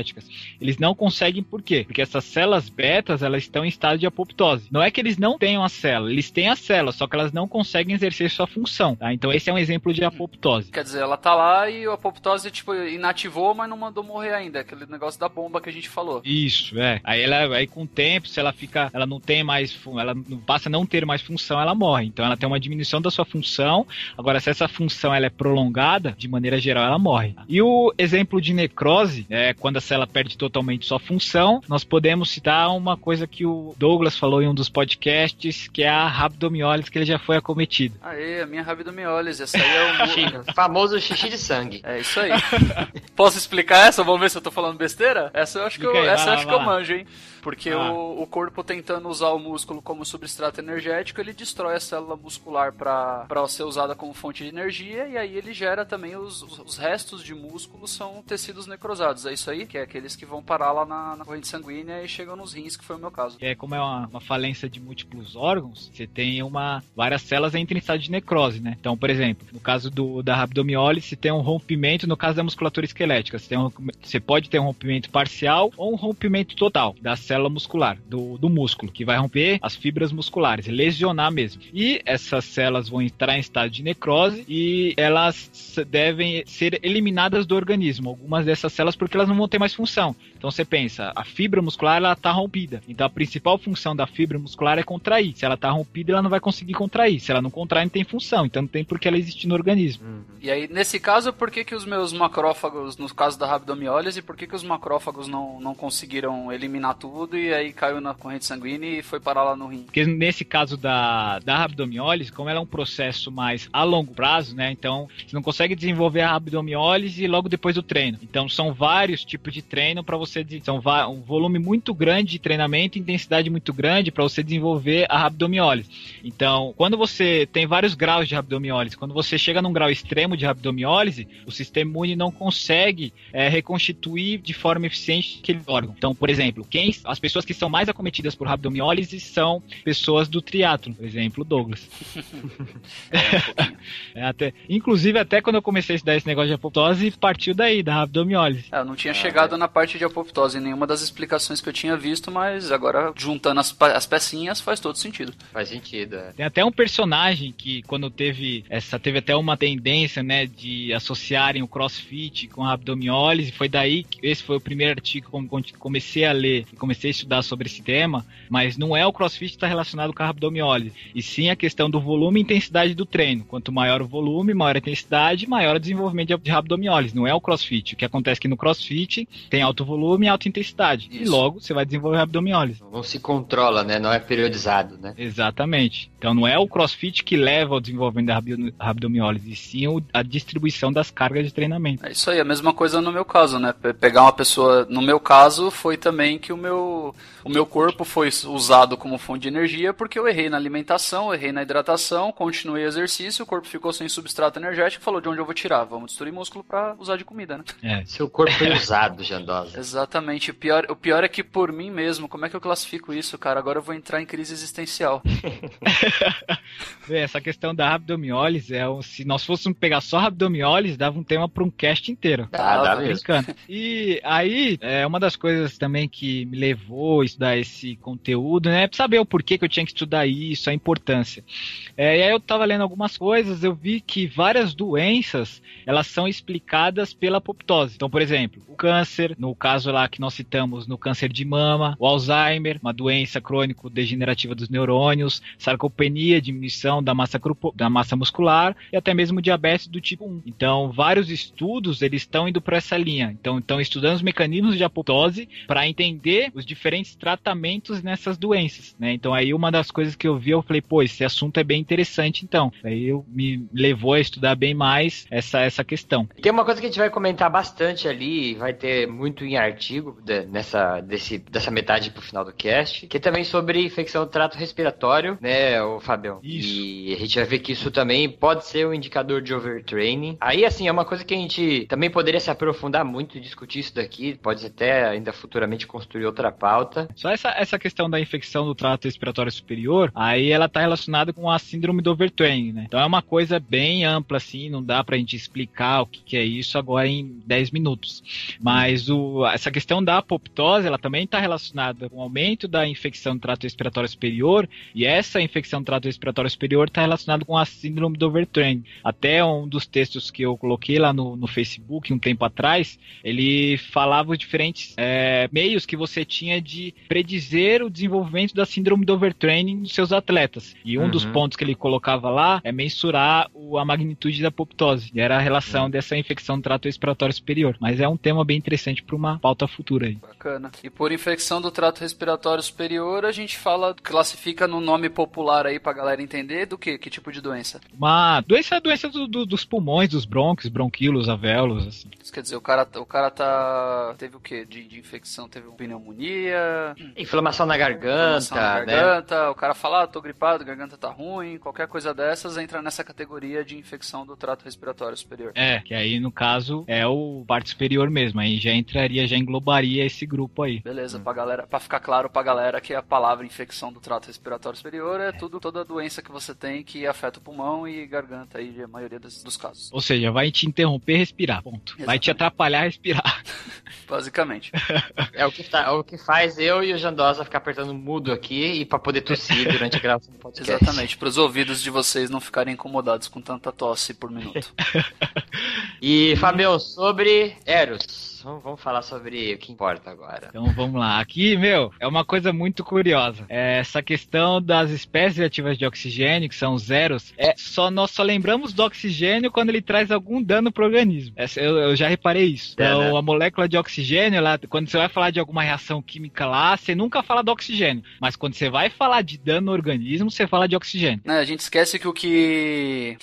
Eles não conseguem por quê? Porque essas células betas, elas estão em estado de apoptose. Não é que eles não tenham a célula, eles têm a célula, só que elas não conseguem exercer sua função. Tá? Então esse é um exemplo de apoptose. Quer dizer, ela tá lá e a apoptose, tipo, inativou, mas não mandou morrer ainda. Aquele negócio da bomba que a gente falou. Isso, é. Aí ela, aí com o tempo, se ela fica, ela não tem mais, ela passa a não ter mais função, ela morre. Então ela tem uma diminuição da sua função. Agora, se essa função ela é prolongada, de maneira geral, ela morre. E o exemplo de necrose, é quando a célula perde totalmente sua função, nós podemos citar uma coisa que o Douglas falou em um dos podcasts, que é a rabdomiólise, que ele já foi acometido. Aê, a minha rabdomiólise, essa aí é o famoso xixi de sangue. É isso aí. (laughs) Posso explicar essa? Vamos ver se eu tô falando besteira? Essa eu acho que eu, aí, essa eu acho que eu manjo, hein? Porque ah. o, o, corpo tentando usar o músculo como substrato energético, ele destrói a célula muscular para ser usada como fonte de energia e aí ele gera também os, os, restos de músculo são tecidos necrosados. É isso aí? Que é aqueles que vão parar lá na, na corrente sanguínea e chegam nos rins, que foi o meu caso. É, como é uma, uma falência de múltiplos órgãos, você tem uma várias células entram em estado de necrose, né? Então, por exemplo, no caso do, da rabdomiólise, você tem um rompimento, no caso da musculatura esquelética, você, tem um, você pode ter um rompimento parcial ou um rompimento total da célula muscular, do, do músculo, que vai romper as fibras musculares, lesionar mesmo. E essas células vão entrar em estado de necrose e elas devem ser eliminadas do organismo, algumas dessas células, porque elas não vão ter mais função. Então você pensa, a fibra muscular ela está rompida. Então a principal função da fibra muscular é contrair. Se ela está rompida, ela não vai conseguir contrair. Se ela não contrair, não tem função. Então não tem por que ela existir no organismo. Uhum. E aí, nesse caso, por que, que os meus macrófagos, no caso da rabdomiólise, por que, que os macrófagos não, não conseguiram eliminar tudo e aí caiu na corrente sanguínea e foi parar lá no rim? Porque nesse caso da, da rabdomiólise, como ela é um processo mais a longo prazo, né? Então você não consegue desenvolver a rabdomiólise logo depois do treino. Então são vários tipos de treino para você. São um volume muito grande de treinamento, intensidade muito grande para você desenvolver a rabdomiólise. Então, quando você tem vários graus de rabdomiólise, quando você chega num grau extremo de rabdomiólise, o sistema imune não consegue é, reconstituir de forma eficiente aquele órgão. Então, por exemplo, quem as pessoas que são mais acometidas por rabdomiólise são pessoas do triatlo, por exemplo, Douglas. (laughs) (laughs) é, até, inclusive, até quando eu comecei a estudar esse negócio de apoptose, partiu daí, da rabdomiólise. É, eu não tinha ah, chegado é. na parte de apoptose em nenhuma das explicações que eu tinha visto, mas agora, juntando as, as pecinhas, faz todo sentido. Faz sentido, é. Tem até um personagem que, quando teve essa, teve até uma tendência, né, de associarem o crossfit com a abdomiólise, foi daí que esse foi o primeiro artigo que comecei a ler e comecei a estudar sobre esse tema, mas não é o crossfit que está relacionado com a abdomiólise, e sim a questão do volume e intensidade do treino. Quanto maior o volume, maior a intensidade, maior o desenvolvimento de abdomiólise. Não é o crossfit. O que acontece é que no crossfit tem alto volume e alta intensidade. Isso. E logo você vai desenvolver abdomiólise. Não se controla, né? Não é periodizado, né? Exatamente. Então não é o crossfit que leva ao desenvolvimento da abdomiólise, e sim a distribuição das cargas de treinamento. É isso aí, a mesma coisa no meu caso, né? Pegar uma pessoa, no meu caso, foi também que o meu, o meu corpo foi usado como fonte de energia porque eu errei na alimentação, errei na hidratação, continuei exercício, o corpo ficou sem substrato energético, falou de onde eu vou tirar? Vamos destruir músculo para usar de comida, né? É. Seu corpo foi (laughs) usado, Jandosa. Exatamente. O pior, o pior é que por mim mesmo, como é que eu classifico isso, cara? Agora eu vou entrar em crise existencial. (laughs) Essa questão da abdomiólise é um, se nós fôssemos pegar só abdomiólise, dava um tema para um cast inteiro. Ah, dá mesmo. E aí, é uma das coisas também que me levou a estudar esse conteúdo, né? É saber o porquê que eu tinha que estudar isso, a importância. É, e aí eu tava lendo algumas coisas, eu vi que várias doenças, elas são explicadas pela apoptose. Então, por exemplo, o câncer, no caso lá que nós citamos, no câncer de mama, o Alzheimer, uma doença crônico-degenerativa dos neurônios, sarcopenia, diminuição da massa, da massa muscular e até mesmo diabetes do tipo 1. Então, vários estudos eles estão indo para essa linha. Então, estão estudando os mecanismos de apoptose para entender os diferentes tratamentos nessas doenças, né? Então, aí uma das coisas que eu vi, eu falei, pô, esse assunto é bem interessante, então. Aí eu me levou a estudar bem mais essa essa questão. Tem uma coisa que a gente vai comentar bastante ali, vai ter muito em artigo de, nessa desse, dessa metade pro final do cast, que é também sobre infecção do trato respiratório, né, o Fabião? Isso. E a gente vai ver que isso também pode ser um indicador de overtraining. Aí, assim, é uma coisa que a gente também poderia se aprofundar muito e discutir isso daqui, pode até ainda futuramente construir outra pauta. Só essa, essa questão da infecção do trato respiratório superior, aí ela tá relacionada com a síndrome do overtraining, né? Então é uma coisa bem ampla, assim, não dá pra gente explicar o que, que é isso agora em 10 minutos. Mas o, essa questão da apoptose, ela também está relacionada com o aumento da infecção do trato respiratório superior, e essa infecção do trato respiratório superior está relacionada com a síndrome do overtraining. Até um dos textos que eu coloquei lá no, no Facebook um tempo atrás, ele falava os diferentes é, meios que você tinha de predizer o desenvolvimento da síndrome do overtraining dos seus atletas. E um uhum. dos pontos que ele colocava lá é mensurar o, a magnitude da apoptose, e era a relação uhum. dessa infecção do trato respiratório superior. Mas é um tema bem interessante para uma pauta futura aí. Bacana. E por infecção do trato respiratório superior, a gente fala, classifica no nome popular aí pra galera entender do que? Que tipo de doença? Uma doença, doença do, do, dos pulmões, dos brônquios, bronquíolos, alvéolos, assim. Isso quer dizer, o cara, o cara tá. Teve o quê? De, de infecção? Teve pneumonia? Inflamação na garganta. Inflamação na né? garganta. Né? O cara fala, ah, tô gripado, garganta tá ruim. Qualquer coisa dessas entra nessa categoria de infecção do trato respiratório superior. É, que aí no caso é o parte superior mesmo. Aí já entraria, já englobaria esse grupo aí. Beleza, hum. pra galera, pra ficar claro pra galera que a palavra infecção do trato respiratório superior é, é. tudo, toda doença que você tem que afeta o pulmão e garganta aí, a maioria dos, dos casos. Ou seja, vai te interromper respirar, ponto. Exatamente. Vai te atrapalhar respirar. (laughs) (laughs) Basicamente. é o que, tá, é o que faz eu e o Jandosa ficar apertando mudo aqui e pra poder tossir durante a gravação do podcast. Exatamente, pros ouvidos de vocês não ficarem incomodados com tanta tosse por minuto. e, Fabião, sobre Eros. Vamos, vamos falar sobre o que importa agora. Então vamos lá. Aqui, meu, é uma coisa muito curiosa. É essa questão das espécies ativas de oxigênio, que são zeros, é só nós só lembramos do oxigênio quando ele traz algum dano pro organismo. Essa, eu, eu já reparei isso. É, Então, né? a molécula de oxigênio, ela, quando você vai falar de alguma reação química lá, você nunca fala do oxigênio. Mas quando você vai falar de dano no organismo, você fala de oxigênio. Né, a gente esquece que o que.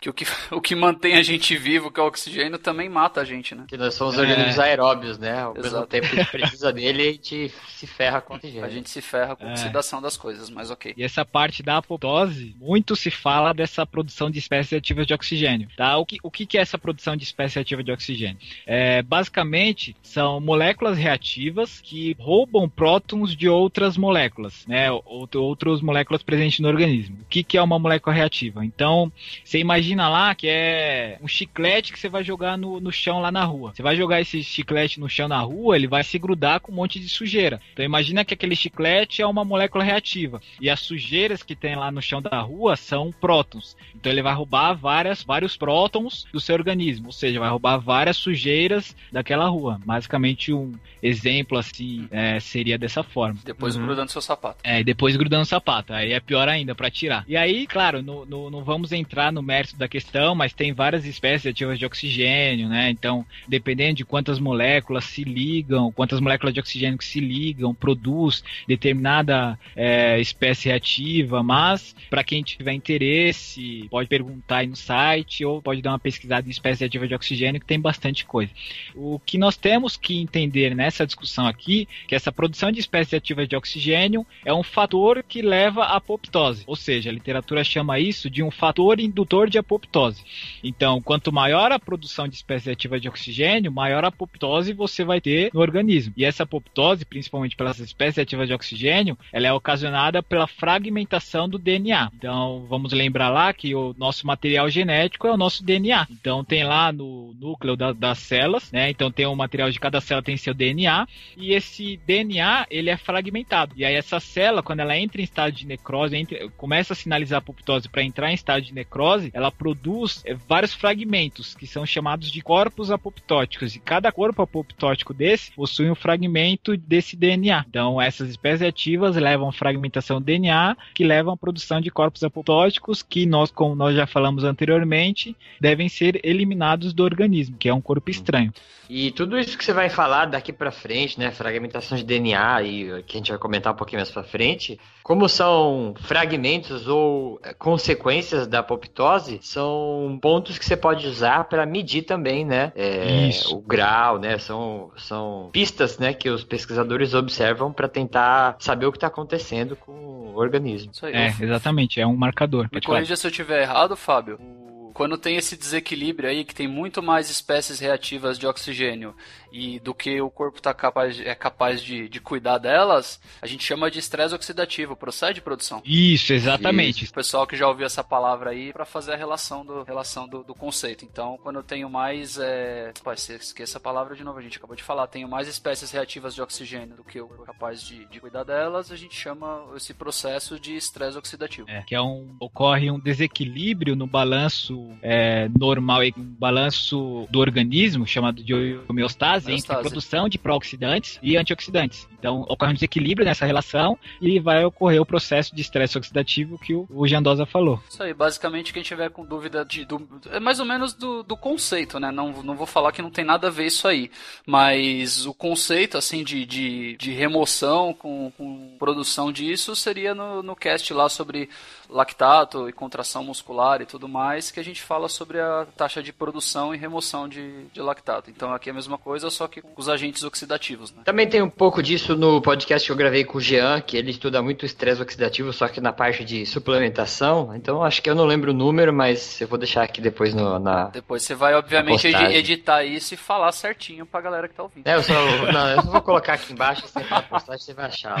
Que o, que (laughs) o que mantém a gente vivo, que é o oxigênio, também mata a gente, né? Que nós somos É. organismos aeróbios, né? Ao mesmo Exato. tempo que a gente precisa dele, a gente se ferra com (laughs) o oxigênio. A gente se ferra com a É. oxidação das coisas, mas ok. E essa parte da apoptose, muito se fala dessa produção de espécies ativas de oxigênio. Tá? O, que, o que que é essa produção de espécie ativa de oxigênio? É, basicamente, são moléculas reativas que roubam prótons de outras moléculas, né? Out, outras moléculas presentes no organismo. O que, que é uma molécula reativa? Então, você imagina lá que é um chiclete que você vai jogar no, no chão lá na rua. Você vai jogar esse chiclete no chão na rua, ele vai se grudar com um monte de sujeira. Então imagina que aquele chiclete é uma molécula reativa. E as sujeiras que tem lá no chão da rua são prótons. Então ele vai roubar várias, vários prótons do seu organismo. Ou seja, vai roubar várias sujeiras daquela rua. Basicamente um exemplo assim é, seria dessa forma. Depois Uhum. grudando seu sapato. É, e depois grudando o sapato. Aí é pior ainda pra tirar. E aí, claro, no- no- não vamos entrar no mérito da questão, mas tem várias espécies ativas de oxigênio, né? Então, dependendo de quantas moléculas se ligam, quantas moléculas de oxigênio que se ligam, produz determinada é, espécie reativa. Mas, para quem tiver interesse, pode perguntar aí no site ou pode dar uma pesquisada em espécie ativa de oxigênio, que tem bastante coisa. O que nós temos que entender nessa discussão aqui, que essa produção de espécies ativas de oxigênio é um fator que leva à apoptose, ou seja, a literatura chama isso de um fator indutor de apoptose. Então, quanto maior a produção de espécies ativas de oxigênio, maior a apoptose você vai ter no organismo. E essa apoptose, principalmente pelas espécies ativas de oxigênio, ela é ocasionada pela fragmentação do DNA. Então, vamos lembrar lá que o nosso material genético é o nosso DNA. Então, tem lá no núcleo da- das células, né? Então, tem o material de cada célula tem seu DNA e esse DNA ele é fragmentado. E aí essa célula, quando ela entra em estado de necrose, entra- começa a sinalizar apoptose para entrar em estado de necrose, ela produz eh, vários fragmentos que são chamados de corpos apoptóticos. E cada corpo apoptótico desse possui um fragmento desse DNA. Então essas espécies ativas levam fragmentação do DNA, que levam à produção de corpos apoptóticos que nós, como nós já falamos anteriormente, devem ser eliminados do organismo, que é um corpo estranho. E tudo isso que você vai falar daqui pra frente, né, fragmentação de DNA e que a gente vai comentar um pouquinho mais pra frente, como são fragmentos ou eh, consequências da apoptose, são pontos que você pode usar para medir também, né, é, Isso. o grau, né, são, são pistas, né, que os pesquisadores observam para tentar saber o que está acontecendo com o organismo. Isso aí. É, exatamente, é um marcador. Me corrija se eu errado, Fábio. Quando tem esse desequilíbrio aí, que tem muito mais espécies reativas de oxigênio e do que o corpo tá capaz, é capaz de, de cuidar delas, a gente chama de estresse oxidativo. Procede, produção? Isso, exatamente. O pessoal que já ouviu essa palavra aí para fazer a relação do, relação do, do conceito. Então, quando eu tenho mais. É... Pô, você esqueça a palavra de novo, a gente acabou de falar. Tenho mais espécies reativas de oxigênio do que eu capaz de, de cuidar delas, a gente chama esse processo de estresse oxidativo. É, que é um, ocorre um desequilíbrio no balanço é, normal, e um balanço do organismo, chamado de homeostase, entre Homeostase. produção de pró-oxidantes e antioxidantes. Então, ocorre um desequilíbrio nessa relação e vai ocorrer o processo de estresse oxidativo que o, o Jandosa falou. Isso aí, basicamente quem tiver com dúvida de, do, é mais ou menos do, do conceito, né? Não, não vou falar que não tem nada a ver isso aí, mas o conceito assim de, de, de remoção com, com produção disso seria no, no cast lá sobre lactato e contração muscular e tudo mais, que a gente fala sobre a taxa de produção e remoção de, de lactato. Então aqui é a mesma coisa, só que com os agentes oxidativos, né? Também tem um pouco disso no podcast que eu gravei com o Jean, que ele estuda muito estresse oxidativo, só que na parte de suplementação. Então acho que eu não lembro o número, mas eu vou deixar aqui depois no, na. Depois você vai, obviamente, edi- postagem. editar isso e falar certinho pra galera que tá ouvindo. É, eu só. (laughs) Não, eu só vou colocar aqui embaixo, você vai postar, você vai achar lá.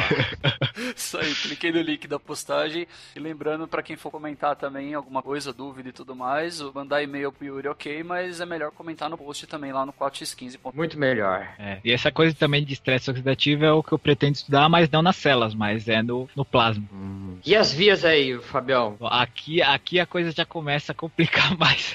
(laughs) Isso aí, cliquei no link da postagem. E lembrando, pra quem for comentar também alguma coisa, dúvida e tudo mais, mandar e-mail pro Yuri, ok, mas é melhor comentar no post também lá no 4x15. Muito melhor. É, E essa coisa também de estresse oxidativo é o que eu pretendo estudar, mas não nas células, mas é no, no plasma. E as vias aí, Fabião? Aqui, aqui a coisa já começa a complicar (laughs) mais.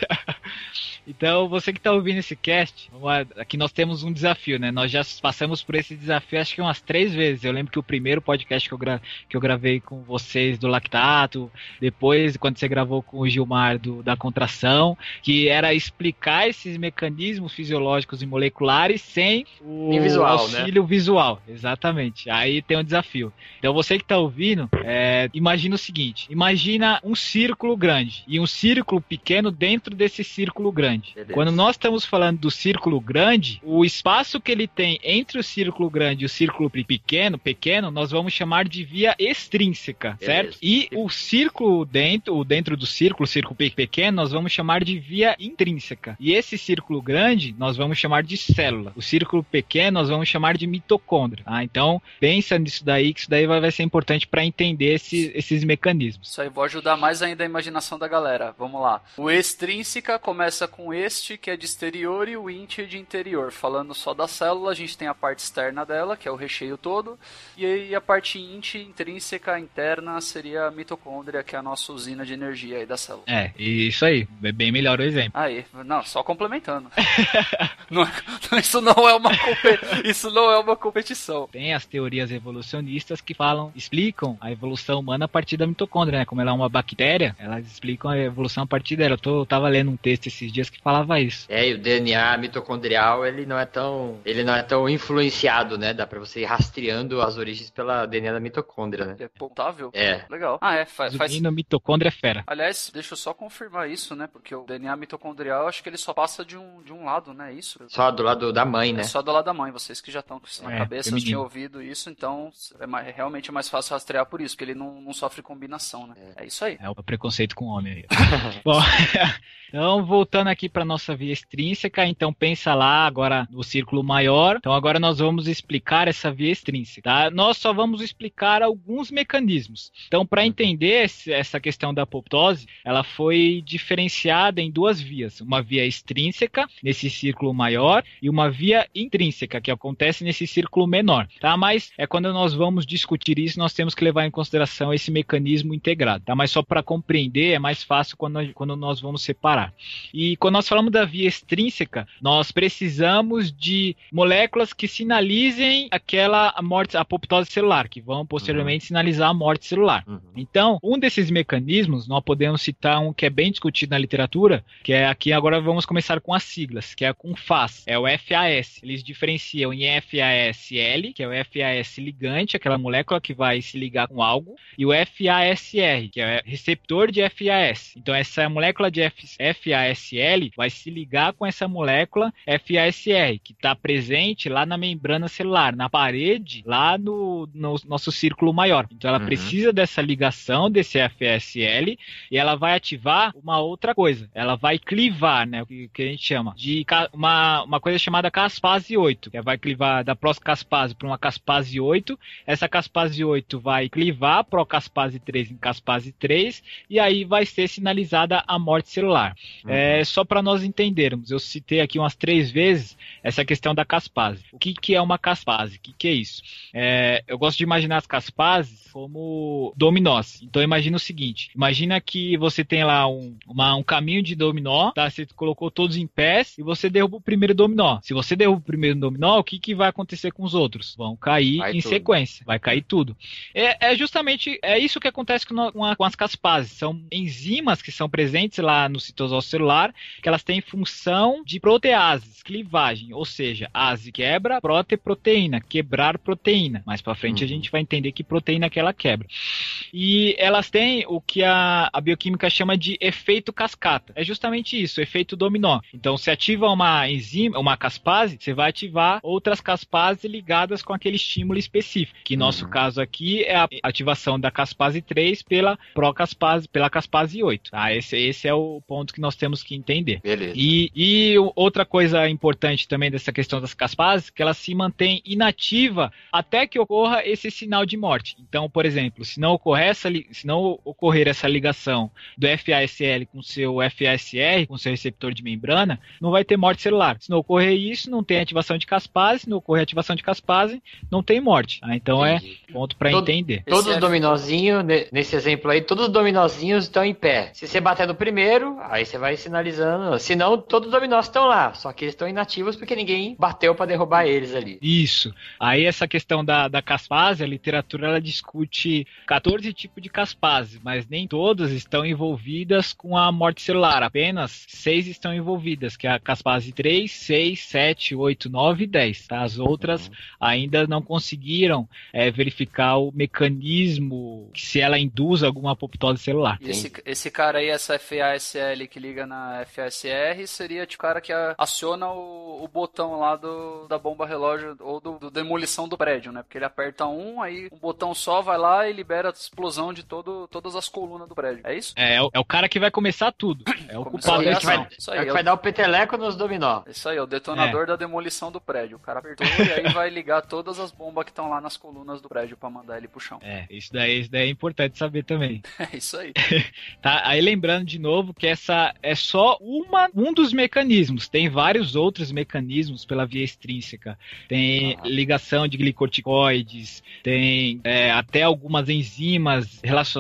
Então, você que está ouvindo esse cast, aqui nós temos um desafio, né? Nós já passamos por esse desafio acho que umas três vezes. Eu lembro que o primeiro podcast que eu, gra que eu gravei com vocês do Lactato, depois quando você gravou com o Gilmar do, da contração, que era explicar esses mecanismos fisiológicos e moleculares sem o visual, né? auxílio né? visual. Exatamente. Aí tem um desafio. Então, você que está ouvindo, é, imagina o seguinte: imagina um círculo grande e um círculo pequeno dentro desse círculo grande. Beleza. Quando nós estamos falando do círculo grande, o espaço que ele tem entre o círculo grande e o círculo pequeno, pequeno, nós vamos chamar de via extrínseca, Beleza. certo? E o círculo dentro, o dentro do círculo, círculo pequeno, nós vamos chamar de via intrínseca. E esse círculo grande, nós vamos chamar de célula. O círculo pequeno, nós vamos chamar de mitocôndria. Ah, então, pensa nisso daí, que isso daí vai, vai ser importante para entender esse, esses mecanismos. Isso aí, vou ajudar mais ainda a imaginação da galera. Vamos lá. O extrínseca começa com este, que é de exterior, e o int de interior. Falando só da célula, a gente tem a parte externa dela, que é o recheio todo, e aí a parte int, intrínseca, interna, seria a mitocôndria, que é a nossa usina de energia aí da célula. É, isso aí. É bem melhor o exemplo. Aí, não, só complementando. (laughs) não, é, isso não é uma isso não é uma competição. Tem as teorias evolucionistas que falam, explicam a evolução humana a partir da mitocôndria, né? Como ela é uma bactéria, elas explicam a evolução a partir dela. Eu, tô, eu tava lendo um texto esses dias que falava isso. É, e o DNA mitocondrial, ele não é tão, ele não é tão influenciado, né? Dá para você ir rastreando as origens pela DNA da mitocôndria, né? É pontável? É. Legal. Ah, é, faz. Faz... mitocôndria é fera. Aliás, deixa eu só confirmar isso, né? Porque o DNA mitocondrial, acho que ele só passa de um, de um lado, né? Isso. Só do lado da mãe, né? É só do lado da mãe. Vocês que já estão com isso na é, cabeça, feminino. tinham ouvido isso, então é mais, realmente é mais fácil rastrear por isso, porque ele não, não sofre combinação, né? É. é isso aí. É o preconceito com o homem aí. (laughs) Bom, (laughs) então voltando aqui para nossa via extrínseca, então pensa lá agora no círculo maior. Então agora nós vamos explicar essa via extrínseca, tá? Nós só vamos explicar alguns mecanismos. Então para entender essa questão da apoptose, ela foi diferenciada em duas vias, uma via extrínseca nesse círculo maior e uma via intrínseca que acontece nesse círculo menor, tá? Mas é quando nós vamos discutir isso, nós temos que levar em consideração esse mecanismo integrado, tá? Mas só para compreender é mais fácil quando, quando nós vamos separar. E quando nós falamos da via extrínseca, nós precisamos de moléculas que sinalizem aquela morte, apoptose celular, que vão posteriormente uhum. sinalizar a morte celular. Uhum. Então, um desses mecanismos, nós podemos citar um que é bem discutido na literatura, que é aqui agora vamos começar com as siglas, que é com FAS, é o FAS. Eles diferenciam em FASL, que é o FAS ligante, aquela molécula que vai se ligar com algo, e o FASR, que é receptor de FAS. Então, essa molécula de FASL vai se ligar com essa molécula FASR, que está presente lá na membrana celular, na parede, lá no, no nosso círculo maior. Então, ela uhum. precisa dessa ligação desse FASL e ela vai ativar uma outra coisa. Ela vai clivar, né? O que, a gente chama de uma, uma coisa chamada caspase 8, que vai clivar da proscaspase para uma caspase 8. Essa caspase 8 vai clivar procaspase 3 em caspase 3 e aí vai ser sinalizada a morte celular. Uhum. É, só para nós entendermos, eu citei aqui umas três vezes essa questão da caspase. O que, que é uma caspase? O que, que é isso? É, eu gosto de imaginar as caspases como dominós. Então imagina o seguinte: imagina que você tem lá um, uma, um caminho de dominó, tá? Você colocou todos em pés e você derruba o primeiro dominó. Se você derruba o primeiro dominó, o que, que vai acontecer com os outros? Vão cair vai em tudo. sequência, vai cair tudo. É, é, justamente é isso que acontece com, com, as caspases. São enzimas que são presentes lá no citosol celular, que elas têm função de proteases, clivagem, ou seja, ase quebra, prote proteína, quebrar proteína. Mais para frente uhum. a gente vai entender que proteína que ela quebra. E elas têm o que a, a bioquímica chama de efeito cascata. É justamente isso, efeito dominó. Então, se ativa uma enzima, uma caspase, você vai ativar outras caspases ligadas com aquele estímulo específico. Que no nosso uhum. caso aqui é a ativação da caspase 3 pela procaspase, pela caspase 8. Tá? Esse, esse é o ponto que nós temos que entender. Beleza. E, e outra coisa importante também dessa questão das caspases, que ela se mantém inativa até que ocorra esse sinal de morte. Então, por exemplo, se não ocorrer essa, se não ocorrer essa ligação do FASL com seu FASR, com seu receptor de membrana, não vai ter morte celular. Se não ocorrer isso, não tem ativação de caspase, se não ocorrer ativação de caspase, não tem morte. Ah, então é Entendi. é ponto para entender. Todos os dominozinhos, nesse exemplo aí, todos os dominozinhos estão em pé. Se você bater no primeiro, aí você vai sinalizando funcionando. Senão, todos os dominós estão lá, só que eles estão inativos porque ninguém bateu para derrubar eles ali. Isso. Aí essa questão da, da caspase, a literatura ela discute 14 tipos de caspase, mas nem todas estão envolvidas com a morte celular. Apenas seis estão envolvidas, que é a caspase 3, 6, 7, 8, 9 e 10. Tá? As outras uhum. ainda não conseguiram é, verificar o mecanismo, se ela induz alguma apoptose celular. Esse, esse cara aí, essa FASL que liga na FASR, seria o cara que aciona o, o botão lá do, da bomba relógio ou do, do, demolição do prédio, né? Porque ele aperta um, aí um botão só vai lá e libera a explosão de todo, todas as colunas do prédio. É isso? É, é o, é o cara que vai começar tudo. (coughs) É o culpado que vai, isso aí, é que vai dar o peteleco nos dominó. Isso aí, é o detonador é. da demolição do prédio. O cara apertou e aí vai ligar todas as bombas que estão lá nas colunas do prédio para mandar ele pro chão. É, isso daí, isso daí é importante saber também. (laughs) É isso aí. (laughs) tá, aí lembrando de novo que essa é só uma, um dos mecanismos. Tem vários outros mecanismos pela via extrínseca. Tem ah. ligação de glicorticoides, tem é, até algumas enzimas relacionadas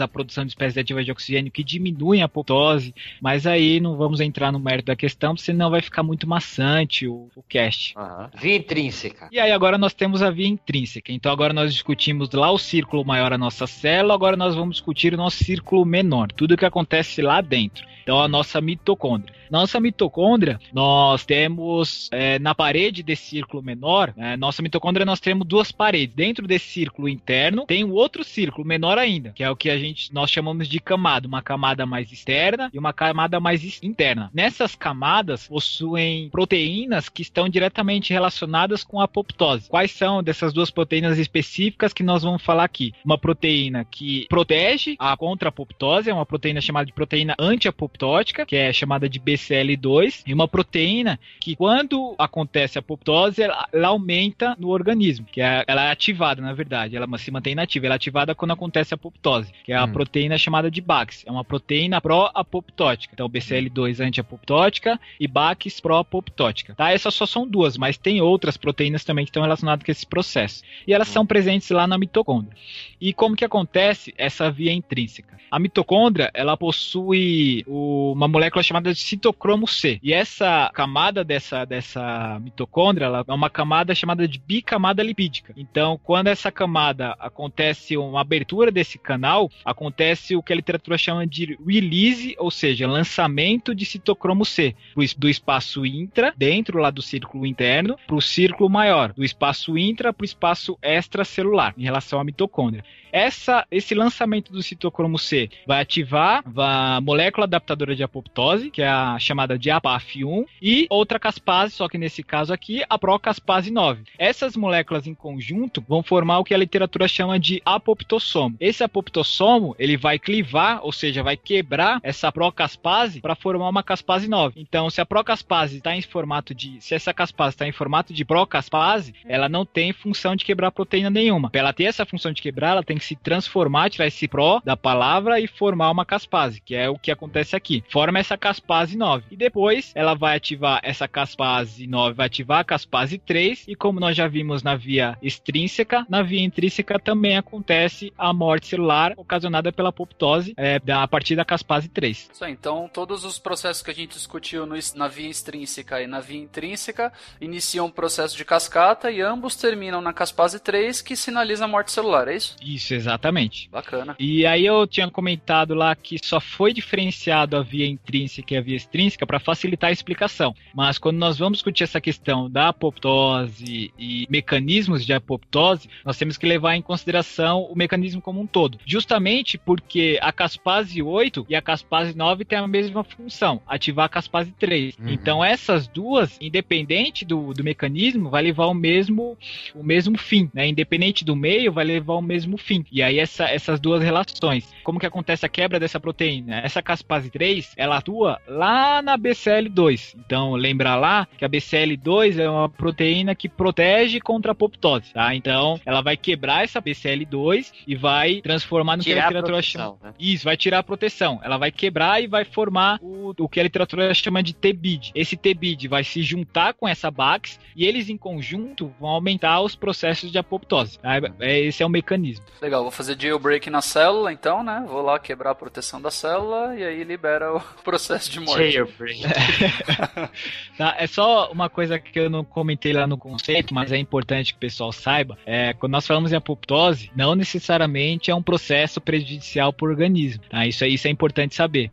à produção de espécies ativas de oxigênio que diminuem a apoptose, mas aí não vamos entrar no mérito da questão, senão vai ficar muito maçante o, o cast. Uhum. Via intrínseca. E aí agora nós temos a via intrínseca. Então agora nós discutimos lá o círculo maior a nossa célula, agora nós vamos discutir o nosso círculo menor, tudo o que acontece lá dentro. Então a nossa mitocôndria. Nossa mitocôndria, nós temos é, na parede desse círculo menor, é, nossa mitocôndria nós temos duas paredes. Dentro desse círculo interno tem um outro círculo menor ainda, que é o que a gente nós chamamos de camada, uma camada mais externa e uma camada mais interna. Nessas camadas possuem proteínas que estão diretamente relacionadas com a apoptose. Quais são dessas duas proteínas específicas que nós vamos falar aqui? Uma proteína que protege a contra a apoptose, é uma proteína chamada de proteína anti-apoptótica, que é chamada de B BCL2 e uma proteína que quando acontece a apoptose, ela, ela aumenta no organismo, que é, ela é ativada, na verdade, ela se mantém inativa, ela é ativada quando acontece a apoptose, que é a hum. proteína chamada de BAX, é uma proteína pró-apoptótica. Então, BCL2 anti-apoptótica e BAX pró-apoptótica. Tá? Essas só são duas, mas tem outras proteínas também que estão relacionadas com esse processo. E elas hum. são presentes lá na mitocôndria. E como que acontece essa via intrínseca? A mitocôndria, ela possui uma molécula chamada de citocromo C. E essa camada dessa, dessa mitocôndria, ela é uma camada chamada de bicamada lipídica. Então, quando essa camada acontece uma abertura desse canal, acontece o que a literatura chama de release, ou seja, lançamento de citocromo C do espaço intra, dentro lá do círculo interno, para o círculo maior, do espaço intra para o espaço extracelular, em relação à mitocôndria. Essa, esse lançamento do citocromo C vai ativar a molécula adaptadora de apoptose, que é a chamada de APAF1, e outra caspase, só que nesse caso aqui, a procaspase 9. Essas moléculas em conjunto vão formar o que a literatura chama de apoptossomo. Esse apoptossomo, ele vai clivar, ou seja, vai quebrar essa procaspase para formar uma caspase 9. Então, se a procaspase está em formato de, se essa caspase está em formato de procaspase, ela não tem função de quebrar proteína nenhuma. Para ela ter essa função de quebrar, ela tem que se transformar, tirar esse pró da palavra e formar uma caspase, que é o que acontece aqui. Forma essa caspase 9. E depois ela vai ativar essa caspase 9, vai ativar a caspase 3 e como nós já vimos na via extrínseca, na via intrínseca também acontece a morte celular ocasionada pela apoptose é, a partir da caspase 3. Isso aí, então todos os processos que a gente discutiu no, na via extrínseca e na via intrínseca iniciam um processo de cascata e ambos terminam na caspase 3 que sinaliza a morte celular, é isso? Isso, exatamente. Bacana. E aí eu tinha comentado lá que só foi diferenciado a via intrínseca e a via extrínseca para facilitar a explicação. Mas quando nós vamos discutir essa questão da apoptose e mecanismos de apoptose, nós temos que levar em consideração o mecanismo como um todo. Justamente porque a caspase 8 e a caspase 9 têm a mesma função, ativar a caspase 3. Uhum. Então essas duas, independente do, do mecanismo, vai levar o mesmo o mesmo fim, né? Independente do meio, vai levar o mesmo fim. E aí essa, essas duas relações. Como que acontece a quebra dessa proteína? Essa caspase 3, ela atua lá na BCL2. Então, lembra lá que a BCL2 é uma proteína que protege contra a apoptose, tá? Então, ela vai quebrar essa BCL2 e vai transformar no tirar que a literatura chama. Né? Isso, vai tirar a proteção. Ela vai quebrar e vai formar o, o que a literatura chama de TBID. Esse TBID vai se juntar com essa BAX e eles em conjunto vão aumentar os processos de apoptose. Tá? É, esse é o mecanismo. Legal, vou fazer jailbreak na célula, então, né? Vou lá quebrar a proteção da célula e aí libera o (laughs) processo de morte. Jailbreak. (laughs) Tá, é só uma coisa que eu não comentei lá no conceito, mas é importante que o pessoal saiba. É, quando nós falamos em apoptose, não necessariamente é um processo prejudicial para o organismo. Tá? Isso, é, isso é importante saber.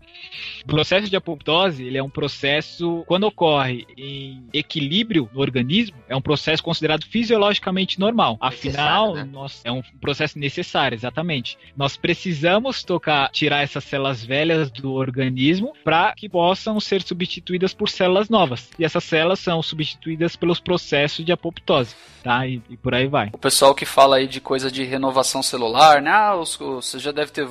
O processo de apoptose ele é um processo, quando ocorre em equilíbrio no organismo, é um processo considerado fisiologicamente normal. Afinal, né? nós, é um processo necessário, exatamente. Nós precisamos tocar, tirar essas células velhas do organismo para que possam ser substituídas por células novas. E essas células são substituídas pelos processos de apoptose, tá? E, e por aí vai. O pessoal que fala aí de coisa de renovação celular, né? Ah, os, você já deve ter,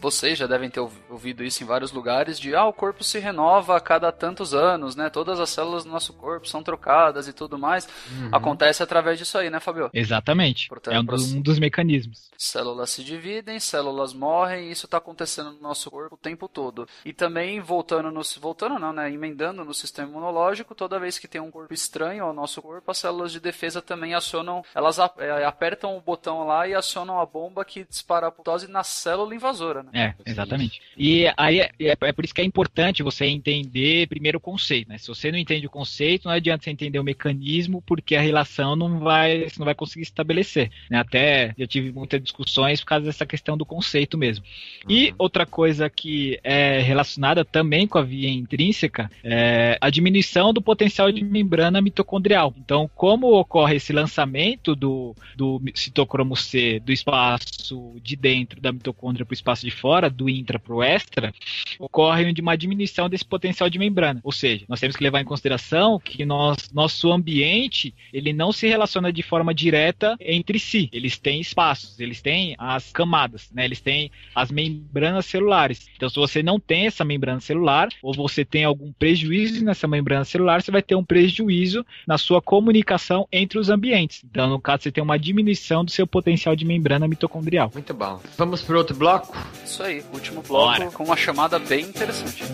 vocês já devem ter ouvi- ouvido isso em vários lugares de ah, o corpo se renova a cada tantos anos, né? Todas as células do nosso corpo são trocadas e tudo mais. Acontece através disso aí, né, Fabio? Exatamente. Portanto, é um, proce- do- um dos mecanismos. Células se dividem, células morrem, e isso está acontecendo no nosso corpo o tempo todo. E também voltando no voltando não, né, emendando no sistema imunológico, toda vez que tem um corpo estranho ao nosso corpo, as células de defesa também acionam, elas é, apertam o botão lá e acionam a bomba que dispara a apoptose na célula invasora, né? É, exatamente. E aí é, é- é por isso que é importante você entender primeiro o conceito, né? Se você não entende o conceito, não adianta você entender o mecanismo, porque a relação não vai, você não vai conseguir estabelecer. né? Até eu tive muitas discussões por causa dessa questão do conceito mesmo. E outra coisa que é relacionada também com a via intrínseca é a diminuição do potencial de membrana mitocondrial. Então, como ocorre esse lançamento do, do citocromo C do espaço de dentro da mitocôndria para o espaço de fora, do intra para o extra, ocorre de uma diminuição desse potencial de membrana. Ou seja, nós temos que levar em consideração que nós, nosso ambiente ele não se relaciona de forma direta entre si. Eles têm espaços, eles têm as camadas, né? eles têm as membranas celulares. Então, se você não tem essa membrana celular, ou você tem algum prejuízo nessa membrana celular, você vai ter um prejuízo na sua comunicação entre os ambientes. Então, no caso, você tem uma diminuição do seu potencial de membrana mitocondrial. Muito bom. Vamos pro outro bloco? Isso aí, último bloco Bora. com uma chamada bem interessante.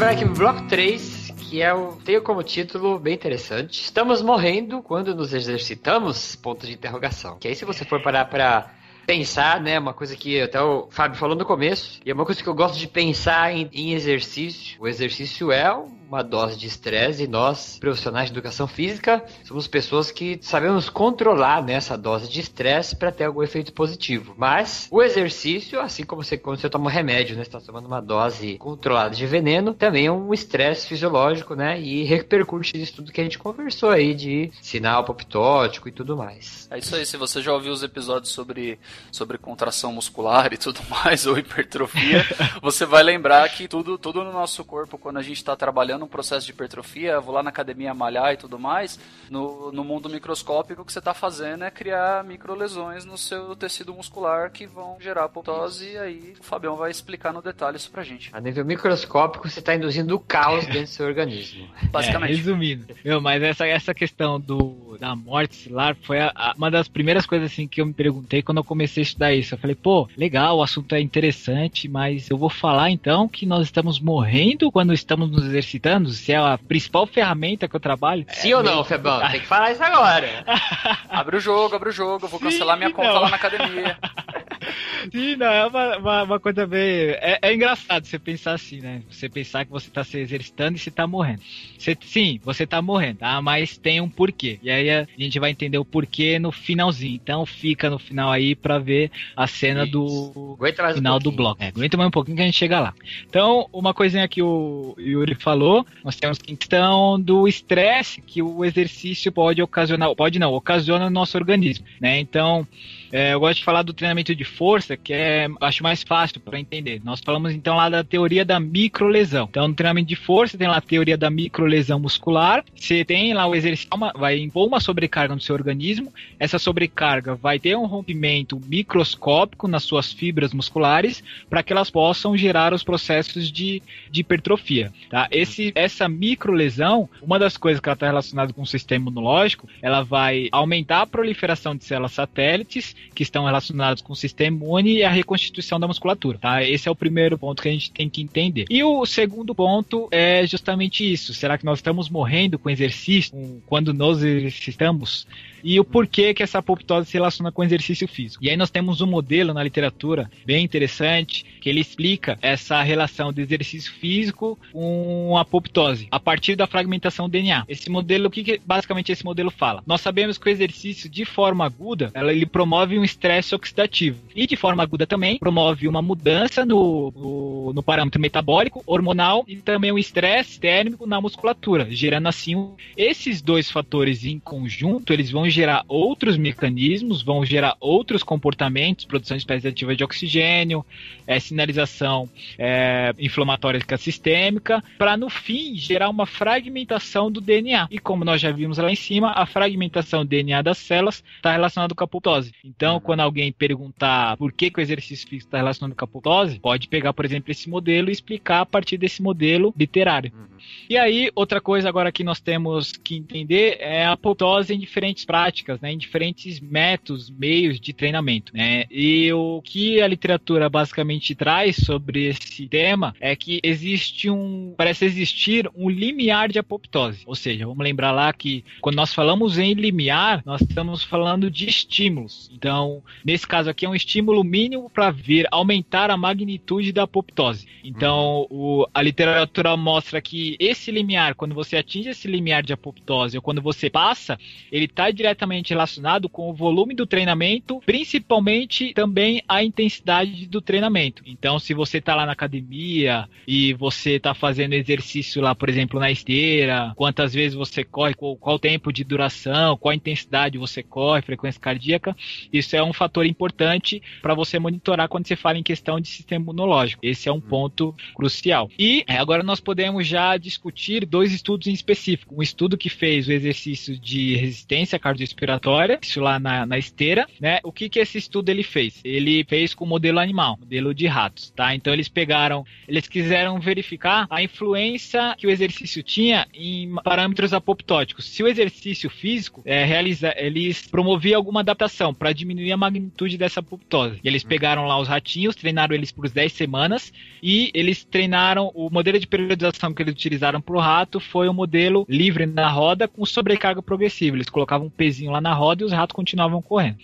Vai aqui pro bloco 3, que é o tem como título bem interessante. Estamos morrendo quando nos exercitamos? Ponto de interrogação. Que aí se você for parar pra pensar, né, uma coisa que até o Fábio falou no começo, e é uma coisa que eu gosto de pensar em, em exercício. O exercício é uma dose de estresse e nós, profissionais de educação física, somos pessoas que sabemos controlar né, essa dose de estresse para ter algum efeito positivo. Mas o exercício, assim como você, quando você toma um remédio, né, você está tomando uma dose controlada de veneno, também é um estresse fisiológico, né, e repercute nisso tudo que a gente conversou aí de sinal apoptótico e tudo mais. É isso aí, se você já ouviu os episódios sobre, sobre contração muscular e tudo (laughs) mais, ou hipertrofia, (laughs) você vai lembrar que tudo, tudo no nosso corpo, quando a gente está trabalhando um processo de hipertrofia, vou lá na academia malhar e tudo mais, no, no mundo microscópico o que você está fazendo é criar microlesões no seu tecido muscular que vão gerar apoptose e aí o Fabião vai explicar no detalhe isso pra gente. A nível microscópico, você está induzindo o caos dentro do seu organismo. (laughs) Basicamente. É, resumindo. Meu, mas essa, essa questão do, da morte celular foi a- a- uma das primeiras coisas assim que eu me perguntei quando eu comecei a estudar isso. Eu falei, pô, legal, o assunto é interessante, mas eu vou falar então que nós estamos morrendo quando estamos nos exercitando? Se é a principal ferramenta que eu trabalho? Sim ou não, Febão? Tem que falar isso agora. (laughs) Abre o jogo, abre o jogo, vou cancelar minha Sim, conta não. lá na academia. (laughs) Sim, não, é uma, uma, uma coisa bem. É, é engraçado você pensar assim, né? Você pensar que você está se exercitando e você está morrendo. Você- sim, você está morrendo, tá? Mas tem um porquê. E aí a gente vai entender o porquê no finalzinho. Então fica no final aí pra ver a cena do Aguenta mais um final do bloco. É, aguenta mais um pouquinho que a gente chega lá. Então, uma coisinha que o Yuri falou, nós temos a questão do estresse que o exercício pode ocasionar, pode não, ocasiona no nosso organismo, né? Então, é, eu gosto de falar do treinamento de força, que é, acho mais fácil para entender. Nós falamos então lá da teoria da microlesão. Então, no treinamento de força, tem lá a teoria da microlesão muscular. Você tem lá o exercício, uma- vai impor uma sobrecarga no seu organismo. Essa sobrecarga vai ter um rompimento microscópico nas suas fibras musculares para que elas possam gerar os processos de, de hipertrofia. Tá? Esse, essa microlesão, uma das coisas que ela está relacionada com o sistema imunológico, ela vai aumentar a proliferação de células satélites que estão relacionadas com o sistema imune e a reconstituição da musculatura, tá? Esse é o primeiro ponto que a gente tem que entender. E o segundo ponto é justamente isso. Será que nós estamos morrendo com exercício quando nos exercitamos? e o porquê que essa apoptose se relaciona com exercício físico. E aí nós temos um modelo na literatura bem interessante que ele explica essa relação do exercício físico com apoptose a partir da fragmentação do DNA. Esse modelo, o que, que basicamente esse modelo fala? Nós sabemos que o exercício de forma aguda, ela, ele promove um estresse oxidativo e de forma aguda também promove uma mudança no, no, no parâmetro metabólico, hormonal e também um estresse térmico na musculatura, gerando assim um, esses dois fatores em conjunto, eles vão gerar outros mecanismos, vão gerar outros comportamentos, produção ativas de oxigênio, é, sinalização é, inflamatória sistêmica, para no fim gerar uma fragmentação do DNA. E como nós já vimos lá em cima, a fragmentação do DNA das células está relacionada com a apoptose. Então, uhum. quando alguém perguntar por que, que o exercício físico está relacionado com a apoptose, pode pegar, por exemplo, esse modelo e explicar a partir desse modelo literário. Uhum. E aí, outra coisa agora que nós temos que entender é a apoptose em diferentes práticas né, em diferentes métodos, meios de treinamento. Né? E o que a literatura basicamente traz sobre esse tema é que existe um, parece existir um limiar de apoptose. Ou seja, vamos lembrar lá que quando nós falamos em limiar, nós estamos falando de estímulos. Então, nesse caso aqui é um estímulo mínimo para vir aumentar a magnitude da apoptose. Então, o, a literatura mostra que esse limiar, quando você atinge esse limiar de apoptose ou quando você passa, ele está diretamente relacionado com o volume do treinamento, principalmente também a intensidade do treinamento. Então, se você está lá na academia e você está fazendo exercício lá, por exemplo, na esteira, quantas vezes você corre, qual, qual tempo de duração, qual intensidade você corre, frequência cardíaca, isso é um fator importante para você monitorar quando você fala em questão de sistema imunológico. Esse é um ponto crucial. E é, agora nós podemos já discutir dois estudos em específico. Um estudo que fez o exercício de resistência cardiovascular respiratória, isso lá na, na esteira, né? O que que esse estudo ele fez? Ele fez com modelo animal, modelo de ratos, tá? Então eles pegaram, eles quiseram verificar a influência que o exercício tinha em parâmetros apoptóticos. Se o exercício físico é, realiza, eles promoviam alguma adaptação para diminuir a magnitude dessa apoptose. E eles pegaram lá os ratinhos, treinaram eles por 10 semanas e eles treinaram o modelo de periodização que eles utilizaram para o rato foi o um modelo livre na roda com sobrecarga progressiva. Eles colocavam um pezinho lá na roda e os ratos continuavam correndo.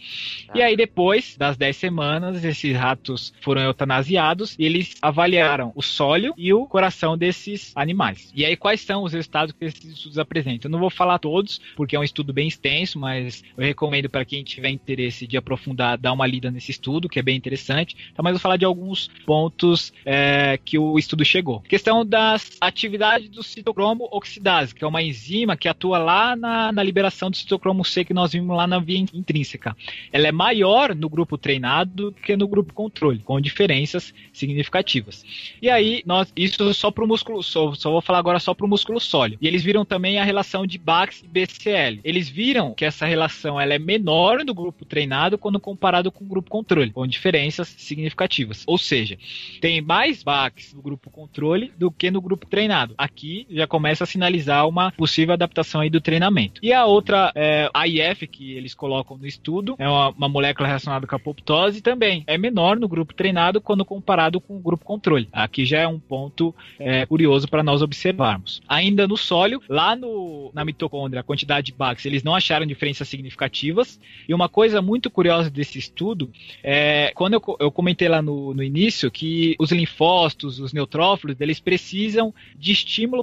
E aí, depois das 10 semanas, esses ratos foram eutanasiados e eles avaliaram o sólio e o coração desses animais. E aí, quais são os resultados que esses estudos apresentam? Eu não vou falar todos, porque é um estudo bem extenso, mas eu recomendo para quem tiver interesse de aprofundar, dar uma lida nesse estudo, que é bem interessante. Então, mas eu vou falar de alguns pontos é, que o estudo chegou. Questão das atividades do citocromo oxidase, que é uma enzima que atua lá na, na liberação do citocromo C que nós vimos lá na via intrínseca. Ela é maior no grupo treinado do que no grupo controle, com diferenças significativas. E aí, nós, isso só para o músculo, só, só vou falar agora só para o músculo sólido. E eles viram também a relação de Bax e BCL. Eles viram que essa relação ela é menor no grupo treinado quando comparado com o grupo controle, com diferenças significativas. Ou seja, tem mais Bax no grupo controle do que no grupo treinado. Aqui já começa a sinalizar uma possível adaptação aí do treinamento. E a outra é, AIF que eles colocam no estudo é uma, uma molécula relacionada com a apoptose também é menor no grupo treinado quando comparado com o grupo controle. Aqui já é um ponto é, curioso para nós observarmos. Ainda no sólio, lá no, na mitocôndria, a quantidade de Bax, eles não acharam diferenças significativas. E uma coisa muito curiosa desse estudo é quando eu, eu comentei lá no, no início que os linfócitos, os neutrófilos, eles precisam de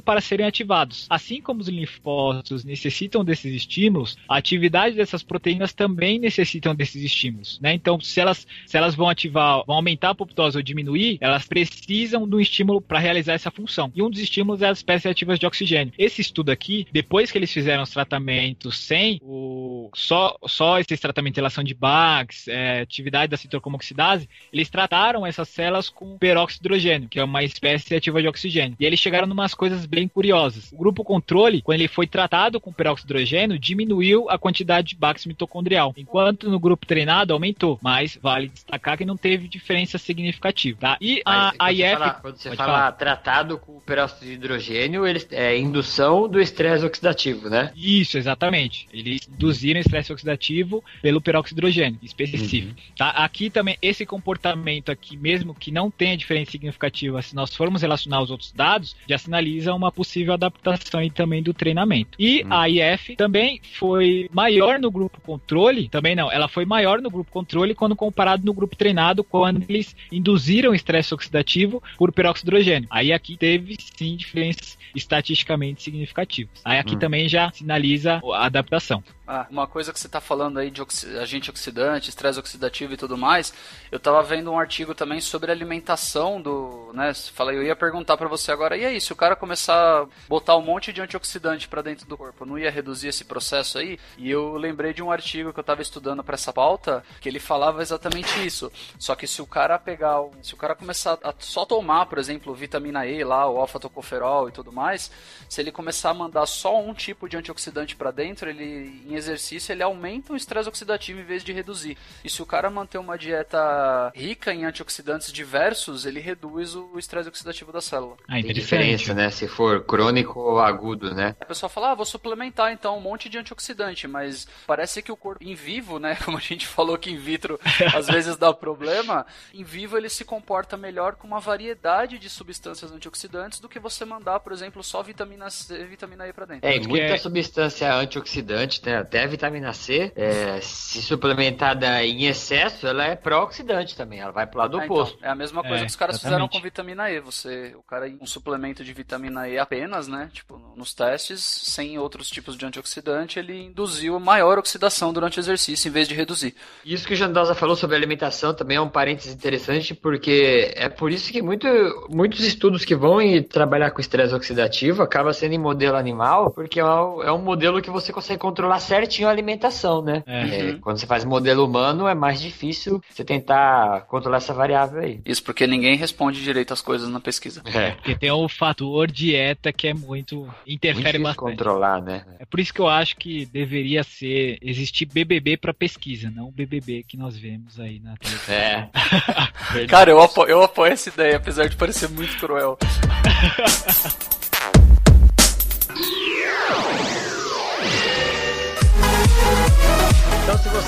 para serem ativados. Assim como os linfócitos necessitam desses estímulos, a atividade dessas proteínas também necessitam desses estímulos, né? Então, se elas, se elas vão ativar, vão aumentar a apoptose ou diminuir, elas precisam de um estímulo para realizar essa função. E um dos estímulos é as espécies ativas de oxigênio. Esse estudo aqui, depois que eles fizeram os tratamentos sem o só, só esse tratamento em relação de Bax, é, atividade da citrocomoxidase, eles trataram essas células com peróxido de hidrogênio, que é uma espécie ativa de oxigênio. E eles chegaram em umas coisas bem curiosas. O grupo controle, quando ele foi tratado com peróxido de hidrogênio, diminuiu a quantidade de Bax mitocondrial, enquanto no grupo treinado aumentou, mas vale destacar que não teve diferença significativa, tá? E a AIF... Fala, quando você fala falar. tratado com peróxido de hidrogênio, eles, é indução do estresse oxidativo, né? Isso, exatamente. Eles induziram estresse oxidativo pelo peróxido de hidrogênio específico. Uhum. Tá? Aqui aqui também, esse comportamento aqui, mesmo que não tenha diferença significativa, se nós formos relacionar os outros dados, já sinaliza uma possível adaptação aí também do treinamento. E hum. a IF também foi maior no grupo controle, também não, ela foi maior no grupo controle quando comparado no grupo treinado, quando eles induziram estresse oxidativo por peróxido de hidrogênio. Aí aqui teve sim diferenças estatisticamente significativas. Aí aqui hum. também já sinaliza a adaptação. Ah, uma coisa que você está falando aí de oxi agente oxidante, estresse oxidativo e tudo mais, eu estava vendo um artigo também sobre alimentação do, né, falei, eu ia perguntar para você agora, e aí, se o cara começar a botar um monte de antioxidante para dentro do corpo, não ia reduzir esse processo aí? E eu lembrei de um artigo que eu estava estudando para essa pauta, que ele falava exatamente isso. Só que se o cara pegar, se o cara começar a só tomar, por exemplo, vitamina E lá, o alfa-tocoferol e tudo mais, se ele começar a mandar só um tipo de antioxidante para dentro, ele em exercício ele aumenta o estresse oxidativo em vez de reduzir. E se o cara manter uma dieta rica em antioxidantes diversos, ele reduz o estresse oxidativo da célula. Ah, Tem diferença, né? Se for crônico ou agudo, né? A pessoa fala, ah, vou suplementar então um monte de antioxidante, mas parece que o corpo em vivo, né? (laughs) Como a gente falou que in vitro às vezes dá problema, em vivo ele se comporta melhor com uma variedade de substâncias antioxidantes do que você mandar, por exemplo, só vitamina C e vitamina E para dentro. É, muita é... substância antioxidante, né? até a vitamina C, é, se suplementada em excesso, ela é pró-oxidante também, ela vai pro lado é, oposto. Então, é a mesma coisa é, que os caras exatamente. fizeram com vitamina E. Você, o cara, um suplemento de vitamina E apenas, né? Tipo, nos testes, sem outros tipos de antioxidante, ele induziu maior oxidação durante o exercício, em vez de reduzir. Isso que o Jandosa falou sobre alimentação também é um parênteses interessante, porque é por isso que muito, muitos estudos que vão trabalhar com estresse oxidativo acaba sendo em modelo animal, porque é um, é um modelo que você consegue controlar certinho a alimentação, né? É. É, quando você faz modelo humano, é mais difícil você tentar controlar essa variável aí. Isso porque ninguém responde direito às coisas na pesquisa. É. Porque tem o fator dieta que é muito. interfere muito bastante. controlar, né? É por isso que eu acho que deveria ser. existir BBB para pesquisa, não o BBB que nós vemos aí na televisão. É. (laughs) Cara, eu apoio, eu apoio essa ideia, apesar de parecer muito cruel. (laughs)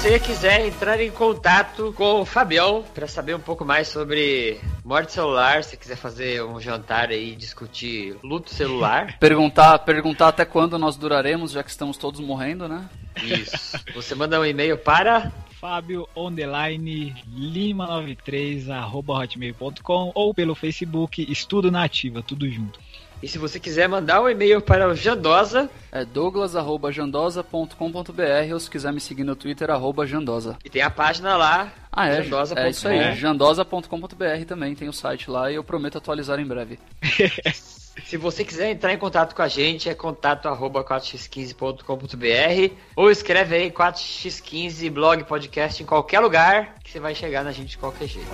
você quiser entrar em contato com o Fabião para saber um pouco mais sobre morte celular, se quiser fazer um jantar aí e discutir luto celular. (laughs) perguntar, perguntar até quando nós duraremos, já que estamos todos morrendo, né? Isso. Você manda um e-mail para Fábio Underline Lima 93 arroba hotmail.com ou pelo Facebook Estudo Nativa, tudo junto. E se você quiser mandar um e-mail para o Jandosa, é douglas.jandosa.com.br ou se quiser me seguir no Twitter, arroba Jandosa. E tem a página lá, ah, é, jandosa.com. É isso aí, jandosa.com.br também tem o site lá e eu prometo atualizar em breve. (laughs) Se você quiser entrar em contato com a gente, é contato arroba 4x15.com.br ou escreve aí 4x15 blog podcast em qualquer lugar que você vai chegar na gente de qualquer jeito.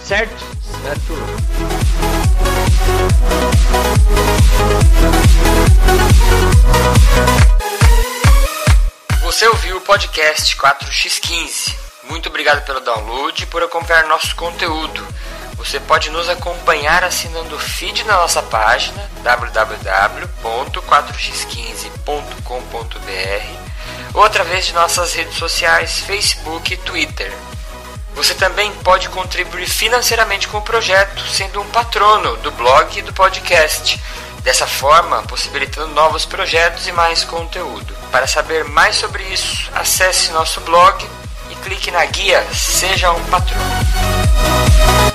Certo? Certo. Você ouviu o podcast 4x15. Muito obrigado pelo download e por acompanhar nosso conteúdo. Você pode nos acompanhar assinando o feed na nossa página www.4x15.com.br ou através de nossas redes sociais Facebook e Twitter. Você também pode contribuir financeiramente com o projeto, sendo um patrono do blog e do podcast. Dessa forma, possibilitando novos projetos e mais conteúdo. Para saber mais sobre isso, acesse nosso blog e clique na guia Seja um Patrono.